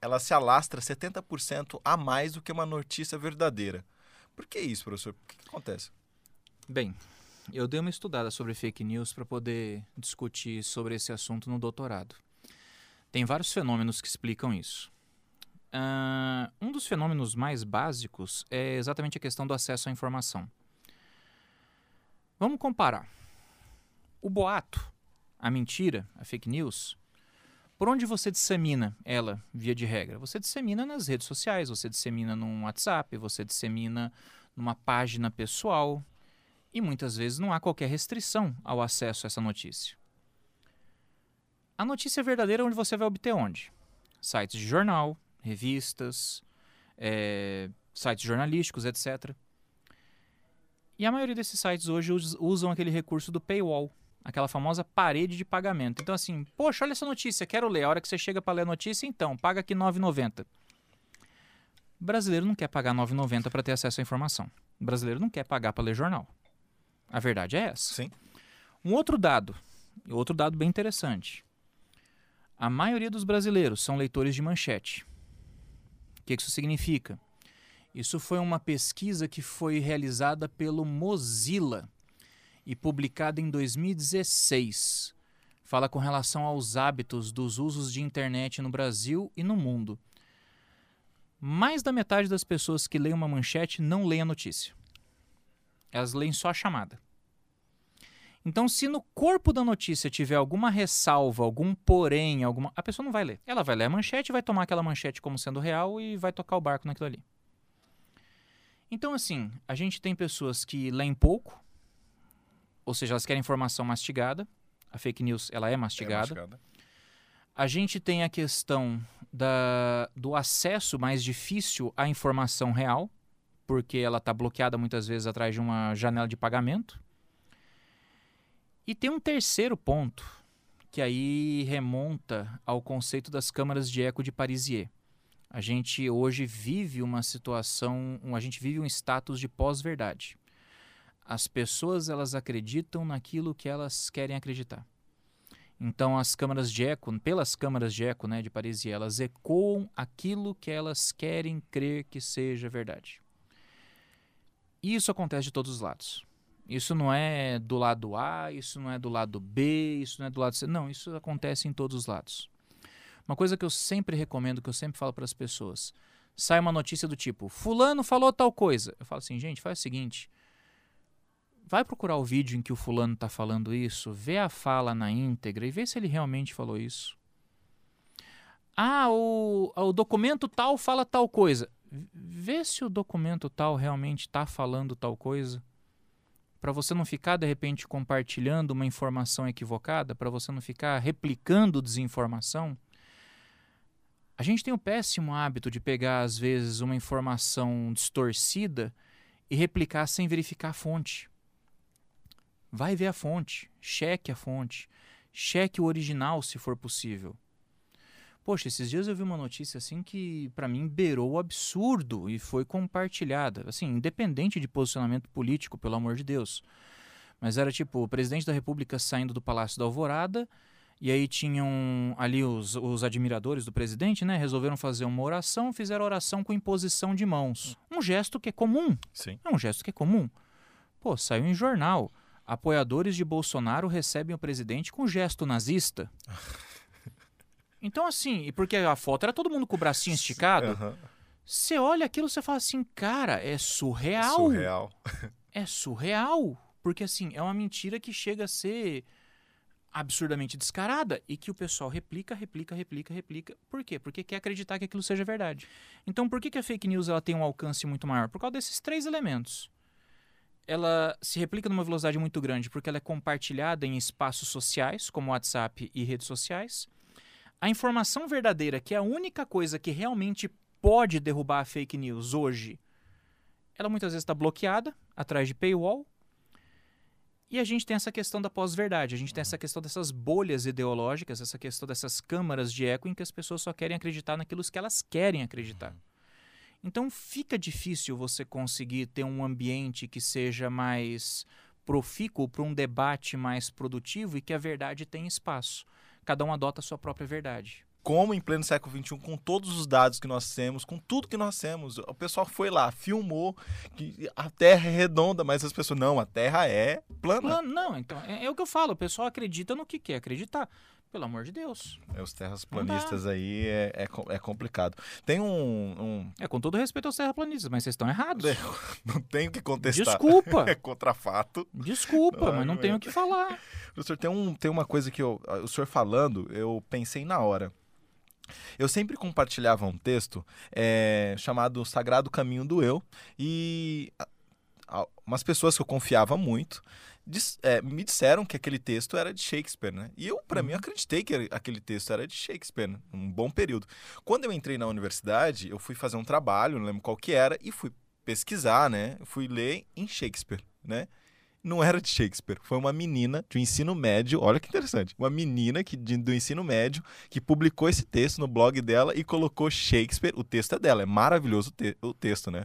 ela se alastra 70% a mais do que uma notícia verdadeira. Por que isso, professor? O que, que acontece? Bem, eu dei uma estudada sobre fake news para poder discutir sobre esse assunto no doutorado. Tem vários fenômenos que explicam isso. Uh, um dos fenômenos mais básicos é exatamente a questão do acesso à informação. Vamos comparar. O boato, a mentira, a fake news, por onde você dissemina ela, via de regra? Você dissemina nas redes sociais, você dissemina no WhatsApp, você dissemina numa página pessoal e muitas vezes não há qualquer restrição ao acesso a essa notícia. A notícia verdadeira onde você vai obter onde? Sites de jornal, revistas, é, sites jornalísticos, etc. E a maioria desses sites hoje usam aquele recurso do paywall, aquela famosa parede de pagamento. Então, assim, poxa, olha essa notícia, quero ler. A hora que você chega para ler a notícia, então, paga aqui R$ 9,90. O brasileiro não quer pagar R$ 9,90 para ter acesso à informação. O brasileiro não quer pagar para ler jornal. A verdade é essa. Sim. Um outro dado, outro dado bem interessante. A maioria dos brasileiros são leitores de manchete que, que isso significa? Isso foi uma pesquisa que foi realizada pelo Mozilla e publicada em 2016. Fala com relação aos hábitos dos usos de internet no Brasil e no mundo. mais da metade das pessoas que leem uma manchete não leem a notícia. Elas leem só a chamada. Então, se no corpo da notícia tiver alguma ressalva, algum porém, alguma, a pessoa não vai ler. Ela vai ler a manchete, vai tomar aquela manchete como sendo real e vai tocar o barco naquilo ali. Então, assim, a gente tem pessoas que leem pouco, ou seja, elas querem informação mastigada. A fake news, ela é mastigada. É mastigada. A gente tem a questão da, do acesso mais difícil à informação real, porque ela está bloqueada muitas vezes atrás de uma janela de pagamento. E tem um terceiro ponto, que aí remonta ao conceito das câmaras de eco de Parisier. A gente hoje vive uma situação, a gente vive um status de pós-verdade. As pessoas elas acreditam naquilo que elas querem acreditar. Então as câmaras de eco, pelas câmaras de eco, né, de Parisier, elas ecoam aquilo que elas querem crer que seja verdade. E isso acontece de todos os lados. Isso não é do lado A, isso não é do lado B, isso não é do lado C. Não, isso acontece em todos os lados. Uma coisa que eu sempre recomendo, que eu sempre falo para as pessoas: sai uma notícia do tipo, Fulano falou tal coisa. Eu falo assim, gente, faz o seguinte. Vai procurar o vídeo em que o fulano está falando isso, vê a fala na íntegra e vê se ele realmente falou isso. Ah, o, o documento tal fala tal coisa. Vê se o documento tal realmente está falando tal coisa para você não ficar de repente compartilhando uma informação equivocada, para você não ficar replicando desinformação. A gente tem o péssimo hábito de pegar às vezes uma informação distorcida e replicar sem verificar a fonte. Vai ver a fonte, cheque a fonte, cheque o original se for possível. Poxa, esses dias eu vi uma notícia assim que para mim beirou o absurdo e foi compartilhada, assim, independente de posicionamento político, pelo amor de Deus. Mas era tipo o presidente da República saindo do Palácio da Alvorada e aí tinham ali os, os admiradores do presidente, né? Resolveram fazer uma oração, fizeram oração com imposição de mãos. Um gesto que é comum. Sim. É um gesto que é comum. Pô, saiu em jornal. Apoiadores de Bolsonaro recebem o presidente com gesto nazista. Então, assim, e porque a foto era todo mundo com o bracinho esticado. Você uhum. olha aquilo e fala assim, cara, é surreal. Surreal. é surreal. Porque, assim, é uma mentira que chega a ser absurdamente descarada e que o pessoal replica, replica, replica, replica. Por quê? Porque quer acreditar que aquilo seja verdade. Então, por que, que a fake news ela tem um alcance muito maior? Por causa desses três elementos. Ela se replica numa velocidade muito grande porque ela é compartilhada em espaços sociais, como WhatsApp e redes sociais a informação verdadeira, que é a única coisa que realmente pode derrubar a fake news hoje, ela muitas vezes está bloqueada atrás de paywall. E a gente tem essa questão da pós-verdade, a gente tem essa questão dessas bolhas ideológicas, essa questão dessas câmaras de eco em que as pessoas só querem acreditar naquilo que elas querem acreditar. Então fica difícil você conseguir ter um ambiente que seja mais profícuo para um debate mais produtivo e que a verdade tenha espaço cada um adota a sua própria verdade. Como em pleno século XXI, com todos os dados que nós temos, com tudo que nós temos, o pessoal foi lá, filmou que a Terra é redonda, mas as pessoas, não, a Terra é plana. Não, então, é, é, o que eu falo, o pessoal acredita no que quer acreditar. Pelo amor de Deus. É, os terraplanistas aí é, é, é, complicado. Tem um, um, É, com todo respeito aos terraplanistas, mas vocês estão errados. Não tenho que contestar. Desculpa. é contra fato. Desculpa, não, mas não tenho o que falar. Professor, tem, um, tem uma coisa que eu, o senhor falando, eu pensei na hora. Eu sempre compartilhava um texto é, chamado Sagrado Caminho do Eu e umas pessoas que eu confiava muito é, me disseram que aquele texto era de Shakespeare, né? E eu, para uhum. mim, acreditei que aquele texto era de Shakespeare, né? um bom período. Quando eu entrei na universidade, eu fui fazer um trabalho, não lembro qual que era, e fui pesquisar, né? Fui ler em Shakespeare, né? Não era de Shakespeare, foi uma menina do ensino médio, olha que interessante, uma menina que, de, do ensino médio que publicou esse texto no blog dela e colocou Shakespeare, o texto é dela, é maravilhoso o, te, o texto, né?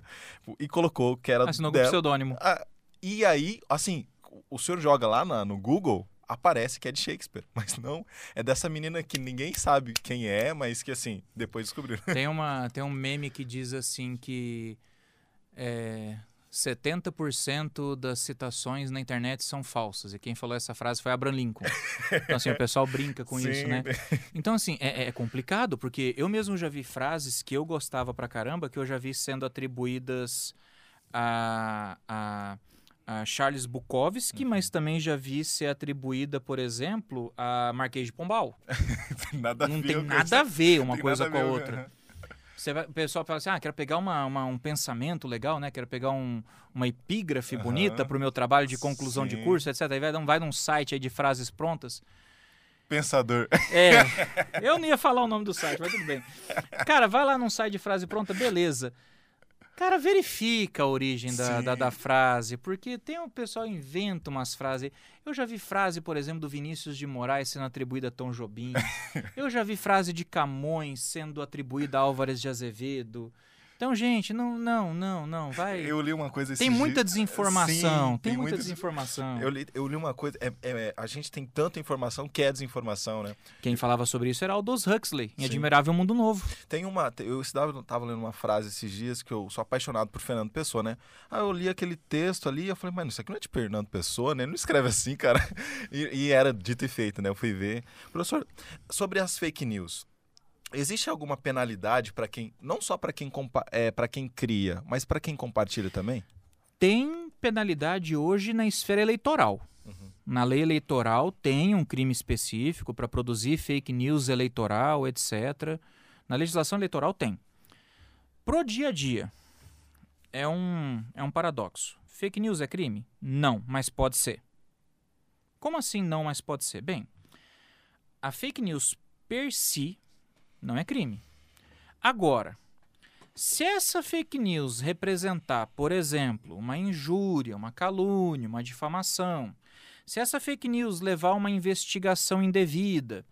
E colocou que era Assinou dela. com pseudônimo. Ah, e aí, assim, o senhor joga lá na, no Google, aparece que é de Shakespeare, mas não é dessa menina que ninguém sabe quem é, mas que assim depois descobriram. Tem uma tem um meme que diz assim que é, 70% das citações na internet são falsas. E quem falou essa frase foi Abraham Lincoln. Então, assim, o pessoal brinca com Sim. isso, né? Então, assim, é, é complicado, porque eu mesmo já vi frases que eu gostava pra caramba, que eu já vi sendo atribuídas a, a, a Charles Bukowski, Uhum. mas também já vi ser atribuída, por exemplo, a Marquês de Pombal. nada Não tem nada a ver uma coisa com a outra. aham. Você vai- o pessoal fala assim: ah, quero pegar uma, uma- um pensamento legal, né? Quero pegar um- uma epígrafe Aham. bonita para o meu trabalho de conclusão de Sim. curso, etc. Aí vai, vai num site aí de frases prontas. Pensador. É, eu não ia falar o nome do site, mas tudo bem. Cara, vai lá num site de frase pronta, beleza. Cara, verifica a origem da, da, da frase, porque tem um pessoal que inventa umas frases. Eu já vi frase, por exemplo, do Vinícius de Moraes sendo atribuída a Tom Jobim. Eu já vi frase de Camões sendo atribuída a Álvares de Azevedo. Então, gente, não, não, não, não, vai. Eu li uma coisa Tem muita desinformação, Sim, tem, muita muita- desinformação. Eu li, eu li uma coisa. é- é- a gente tem tanta informação que é desinformação, né? Quem falava sobre isso era Aldous Huxley, em Sim. Admirável Mundo Novo. Tem uma. Eu estava, tava lendo uma frase esses dias que eu sou apaixonado por Fernando Pessoa, né? Aí eu li aquele texto ali e eu falei, mano, isso aqui não é de Fernando Pessoa, né? Ele não escreve assim, cara. E, e era dito e feito, né? Eu fui ver. Professor, sobre as fake news. Existe alguma penalidade para quem. Não só para quem, é, quem cria, mas para quem compartilha também? tem penalidade hoje na esfera eleitoral. Uhum. Na lei eleitoral tem um crime específico para produzir fake news eleitoral, etc. Na legislação eleitoral tem. Pro dia a dia, é um, é um paradoxo. Fake news é crime? Não, mas pode ser. Como assim não, mas pode ser? Bem, a fake news per si não é crime. Agora, se essa fake news representar, por exemplo, uma injúria, uma calúnia, uma difamação, se essa fake news levar a uma investigação indevida,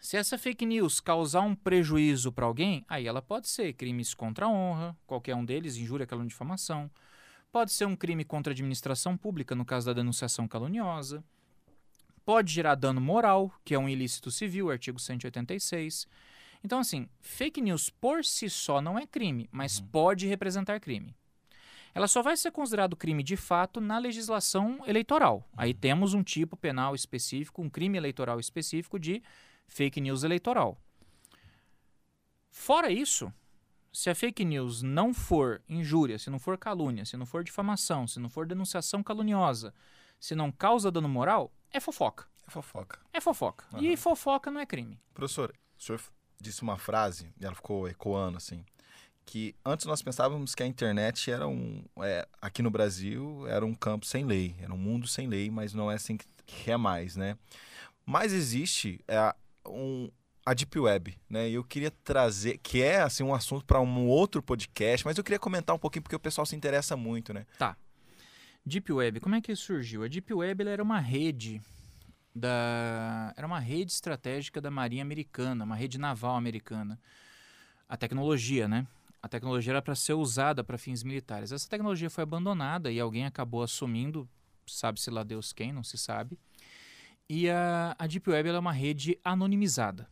se essa fake news causar um prejuízo para alguém, aí ela pode ser crimes contra a honra, qualquer um deles, injúria, calúnia, difamação. Pode ser um crime contra a administração pública, no caso da denunciação caluniosa. Pode gerar dano moral, que é um ilícito civil, artigo 186. Então, assim, fake news por si só não é crime, mas pode representar crime. Ela só vai ser considerado crime de fato na legislação eleitoral. Aí temos um tipo penal específico, um crime eleitoral específico de fake news eleitoral. Fora isso, se a fake news não for injúria, se não for calúnia, se não for difamação, se não for denunciação caluniosa, se não causa dano moral, é fofoca. É fofoca. É fofoca. E fofoca não é crime. Professor, o senhor disse uma frase, e ela ficou ecoando assim, que antes nós pensávamos que a internet era um. é, aqui no Brasil era um campo sem lei, era um mundo sem lei, mas não é assim que é mais, né? Mas existe é, um, a Deep Web, né? E eu queria trazer, que é assim um assunto para um outro podcast, mas eu queria comentar um pouquinho porque o pessoal se interessa muito, né? Deep Web, como é que surgiu? A Deep Web era uma rede da era uma rede estratégica da Marinha Americana, uma rede naval americana. A tecnologia, né? A tecnologia era para ser usada para fins militares. Essa tecnologia foi abandonada e alguém acabou assumindo, sabe-se lá Deus quem, não se sabe. E a, a Deep Web é uma rede anonimizada.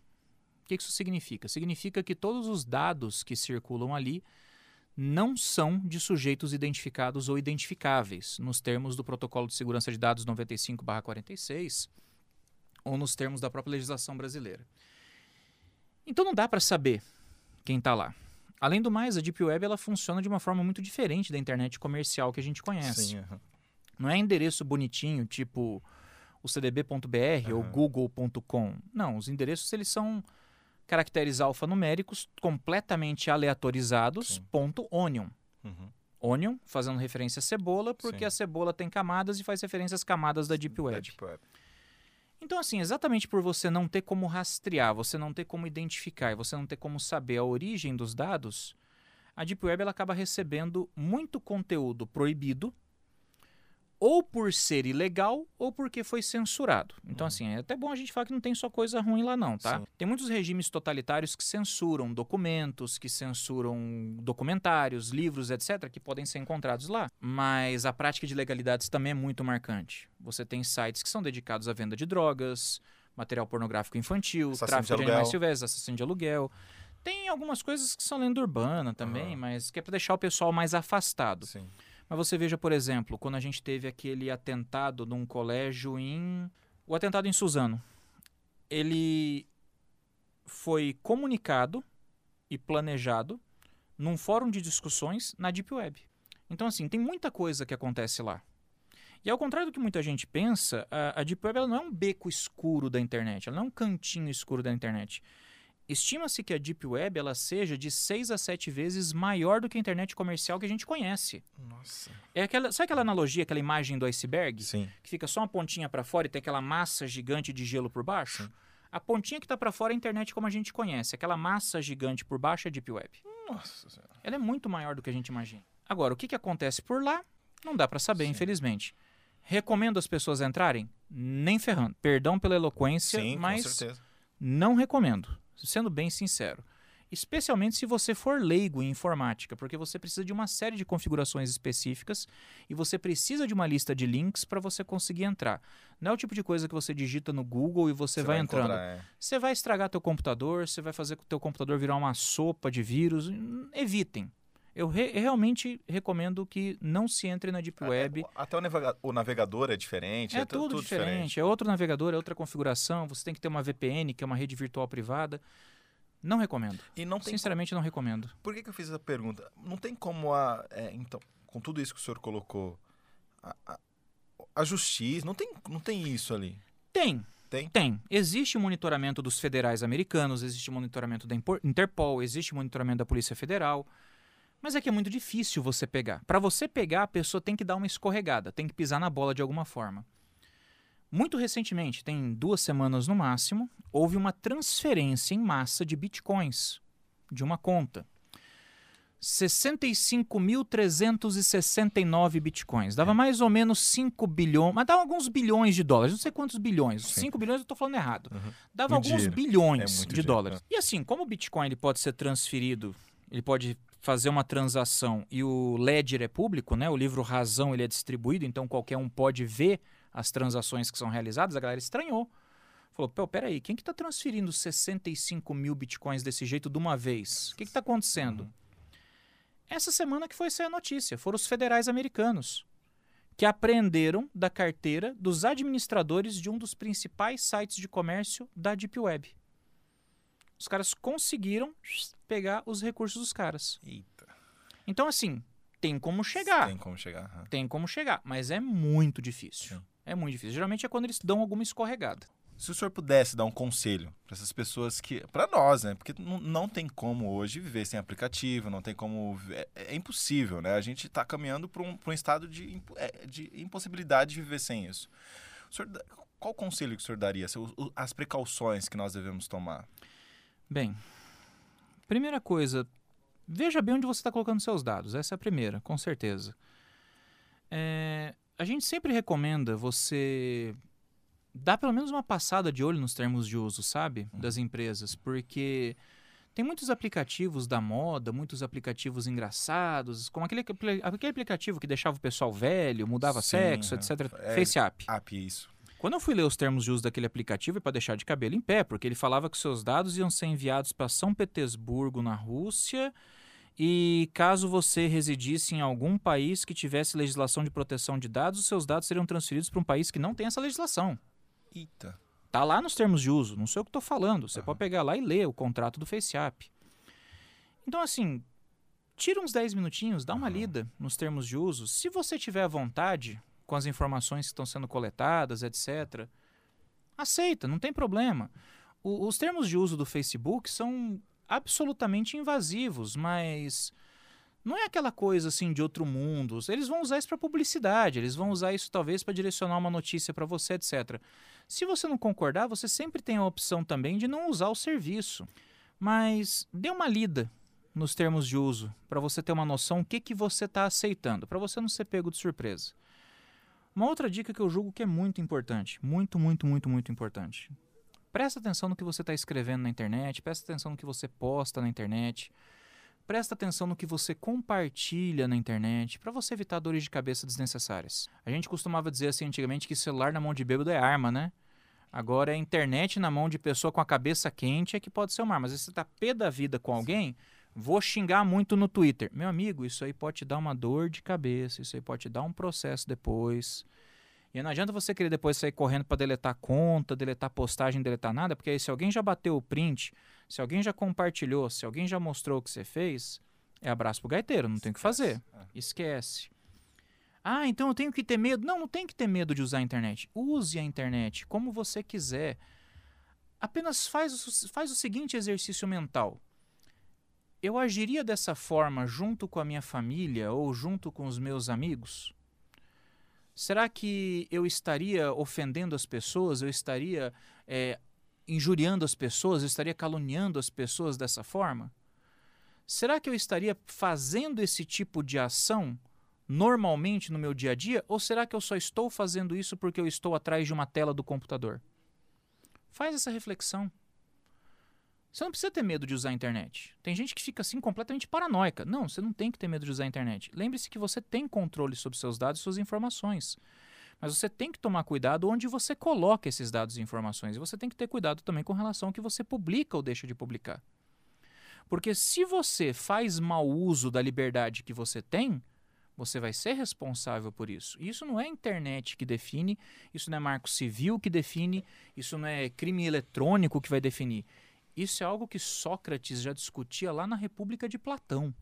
O que isso significa? Significa que todos os dados que circulam ali não são de sujeitos identificados ou identificáveis, nos termos do Protocolo de Segurança de Dados 95/46 ou nos termos da própria legislação brasileira. Então não dá para saber quem está lá. Além do mais, a Deep Web ela funciona de uma forma muito diferente da internet comercial que a gente conhece. Sim, aham. Não é endereço bonitinho, tipo o cdb.br ou Aham. google.com. Não, os endereços eles são caracteres alfanuméricos completamente aleatorizados, Sim. ponto .onion. Uhum. Onion, fazendo referência à cebola, porque Sim. a cebola tem camadas e faz referência às camadas da Deep Da Web. Deep Web. Então, assim, exatamente por você não ter como rastrear, você não ter como identificar e você não ter como saber a origem dos dados, a Deep Web ela acaba recebendo muito conteúdo proibido, ou por ser ilegal, ou porque foi censurado. Então, assim, é até bom a gente falar que não tem só coisa ruim lá, não, tá? Sim. Tem muitos regimes totalitários que censuram documentos, que censuram documentários, livros, etc., que podem ser encontrados lá. Mas a prática de legalidades também é muito marcante. Você tem sites que são dedicados à venda de drogas, material pornográfico infantil, Assassino tráfico de de, animais silvestres, assassino de aluguel. Tem algumas coisas que são lenda urbana também, Aham. mas que é para deixar o pessoal mais afastado. Sim. Mas você veja, por exemplo, quando a gente teve aquele atentado num colégio em. O atentado em Suzano. Ele foi comunicado e planejado num fórum de discussões na Deep Web. Então, assim, tem muita coisa que acontece lá. E ao contrário do que muita gente pensa, a, a Deep Web não é um beco escuro da internet, ela não é um cantinho escuro da internet. Estima-se que a Deep Web ela seja de 6 a 7 vezes maior do que a internet comercial que a gente conhece. Nossa. É aquela, sabe aquela analogia, aquela imagem do iceberg? Sim. Que fica só uma pontinha para fora e tem aquela massa gigante de gelo por baixo? Sim. A pontinha que está para fora é a internet como a gente conhece. Aquela massa gigante por baixo é a Deep Web. Nossa senhora. Ela é muito maior do que a gente imagina. Agora, o que, que acontece por lá? Não dá para saber, Sim. infelizmente. Recomendo as pessoas entrarem? Nem ferrando. Perdão pela eloquência, Sim, mas não recomendo, sendo bem sincero. Especialmente se você for leigo em informática, porque você precisa de uma série de configurações específicas e você precisa de uma lista de links para você conseguir entrar. Não é o tipo de coisa que você digita no Google e você, vai, entrando. encontrar, é. Você vai estragar teu computador, você vai fazer com que o teu computador virar uma sopa de vírus. Evitem. Eu re- realmente recomendo que não se entre na Deep Web. É, Até o, navega- o navegador é diferente. É, tu- tudo, diferente. É outro navegador, é outra configuração. Você tem que ter uma VPN, que é uma rede virtual privada. Não recomendo. E não Sinceramente, não recomendo. Por que, que eu fiz essa pergunta? Não tem como a. é, então, com tudo isso que o senhor colocou, a, a- a justiça. Não tem, não tem isso ali. Tem. Tem? Tem. Existe monitoramento dos federais americanos, existe monitoramento da Interpol, existe monitoramento da Polícia Federal. Mas é que é muito difícil você pegar. Para você pegar, a pessoa tem que dar uma escorregada, tem que pisar na bola de alguma forma. Muito recentemente, tem duas semanas no máximo, houve uma transferência em massa de bitcoins de uma conta. 65.369 bitcoins. Dava mais ou menos 5 bilhões, mas dava alguns bilhões de dólares. Não sei quantos bilhões. Sim. 5 bilhões eu estou falando errado. Uhum. Dava alguns dinheiro. bilhões É de dinheiro, dólares. E assim, como o Bitcoin ele pode ser transferido, ele pode fazer uma transação e o ledger é público, né? O livro Razão ele é distribuído, então qualquer um pode ver as transações que são realizadas. A galera estranhou. Falou, pô, peraí, quem que está transferindo 65 mil bitcoins desse jeito de uma vez? O que está acontecendo? Essa semana que foi sair a notícia, foram os federais americanos que apreenderam da carteira dos administradores de um dos principais sites de comércio da Deep Web. Os caras conseguiram pegar os recursos dos caras. Eita. Então, assim, tem como chegar. Tem como chegar. aham. Tem como chegar, mas é muito difícil. Sim. É muito difícil. Geralmente é quando eles dão alguma escorregada. Se o senhor pudesse dar um conselho para essas pessoas que. para nós, né? Porque não, não tem como hoje viver sem aplicativo, não tem como. É, é impossível, né? A gente está caminhando para um, pra um estado de, é, de impossibilidade de viver sem isso. O senhor qual o conselho que o senhor daria? As precauções que nós devemos tomar? Bem, primeira coisa, veja bem onde você está colocando seus dados. Essa é a primeira, com certeza. É, a gente sempre recomenda você dar pelo menos uma passada de olho nos termos de uso, sabe? Das empresas, porque tem muitos aplicativos da moda, muitos aplicativos engraçados, como aquele, aquele aplicativo que deixava o pessoal velho, mudava Sim, sexo, é. etc. É. FaceApp. App, isso. Quando eu fui ler os termos de uso daquele aplicativo, é para deixar de cabelo em pé, porque ele falava que seus dados iam ser enviados para São Petersburgo, na Rússia, e caso você residisse em algum país que tivesse legislação de proteção de dados, os seus dados seriam transferidos para um país que não tem essa legislação. Eita. Tá lá nos termos de uso, não sei o que estou falando. Você Aham. pode pegar lá e ler o contrato do FaceApp. Então, assim, tira uns 10 minutinhos, dá uma Aham. lida nos termos de uso. Se você tiver vontade com as informações que estão sendo coletadas, etc., aceita, não tem problema. O- os termos de uso do Facebook são absolutamente invasivos, mas não é aquela coisa assim de outro mundo. Eles vão usar isso para publicidade, eles vão usar isso talvez para direcionar uma notícia para você, etc. Se você não concordar, você sempre tem a opção também de não usar o serviço. Mas dê uma lida nos termos de uso para você ter uma noção o que, que você está aceitando, para você não ser pego de surpresa. Uma outra dica que eu julgo que é muito importante, muito, muito, muito, muito importante. Presta atenção no que você está escrevendo na internet, presta atenção no que você posta na internet, presta atenção no que você compartilha na internet, para você evitar dores de cabeça desnecessárias. A gente costumava dizer assim antigamente que celular na mão de bêbado é arma, né? Agora é internet na mão de pessoa com a cabeça quente é que pode ser uma arma. Mas se você tá pé da vida com alguém, Vou xingar muito no Twitter. Meu amigo, isso aí pode te dar uma dor de cabeça, isso aí pode te dar um processo depois. E não adianta você querer depois sair correndo para deletar conta, deletar postagem, deletar nada, porque aí se alguém já bateu o print, se alguém já compartilhou, se alguém já mostrou o que você fez, é abraço pro gaiteiro, não tem o que fazer. É. Esquece. Ah, então eu tenho que ter medo. Não, não tem que ter medo de usar a internet. Use a internet como você quiser. Apenas faz, faz o seguinte exercício mental. Eu agiria dessa forma junto com a minha família ou junto com os meus amigos? Será que eu estaria ofendendo as pessoas? Eu estaria eh, injuriando as pessoas? Eu estaria caluniando as pessoas dessa forma? Será que eu estaria fazendo esse tipo de ação normalmente no meu dia a dia? Ou será que eu só estou fazendo isso porque eu estou atrás de uma tela do computador? Faz essa reflexão. Você não precisa ter medo de usar a internet. Tem gente que fica assim completamente paranoica. Não, você não tem que ter medo de usar a internet. Lembre-se que você tem controle sobre seus dados e suas informações. Mas você tem que tomar cuidado onde você coloca esses dados e informações. E você tem que ter cuidado também com relação ao que você publica ou deixa de publicar. Porque se você faz mau uso da liberdade que você tem, você vai ser responsável por isso. Isso não é a internet que define, isso não é marco civil que define, isso não é crime eletrônico que vai definir. Isso é algo que Sócrates já discutia lá na República de Platão.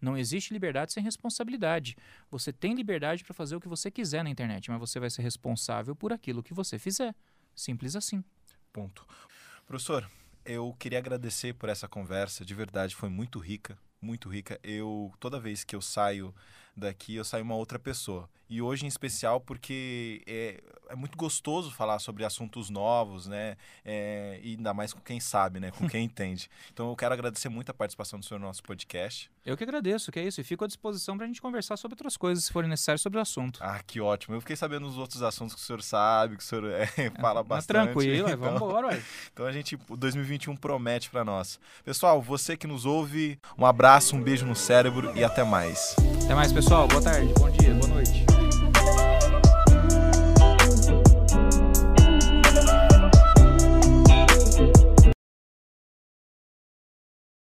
Não existe liberdade sem responsabilidade. Você tem liberdade para fazer o que você quiser na internet, mas você vai ser responsável por aquilo que você fizer. Simples assim. Ponto. Professor, eu queria agradecer por essa conversa, de verdade, foi muito rica, muito rica. Eu, toda vez que eu saio daqui, eu saio uma outra pessoa. E hoje em especial porque é, é muito gostoso falar sobre assuntos novos, né? É, e ainda mais com quem sabe, né? Com quem entende. Então eu quero agradecer muito a participação do senhor no nosso podcast. Eu que agradeço, que é isso. E fico à disposição para a gente conversar sobre outras coisas, se forem necessárias sobre o assunto. Ah, que ótimo. Eu fiquei sabendo os outros assuntos que o senhor sabe, que o senhor é, fala Mas bastante. tranquilo, então... vamos embora, ué. Então a gente, o 2021 promete para nós. Pessoal, você que nos ouve, um abraço, um beijo no cérebro e até mais. Até mais, pessoal. Boa tarde, bom dia, boa noite.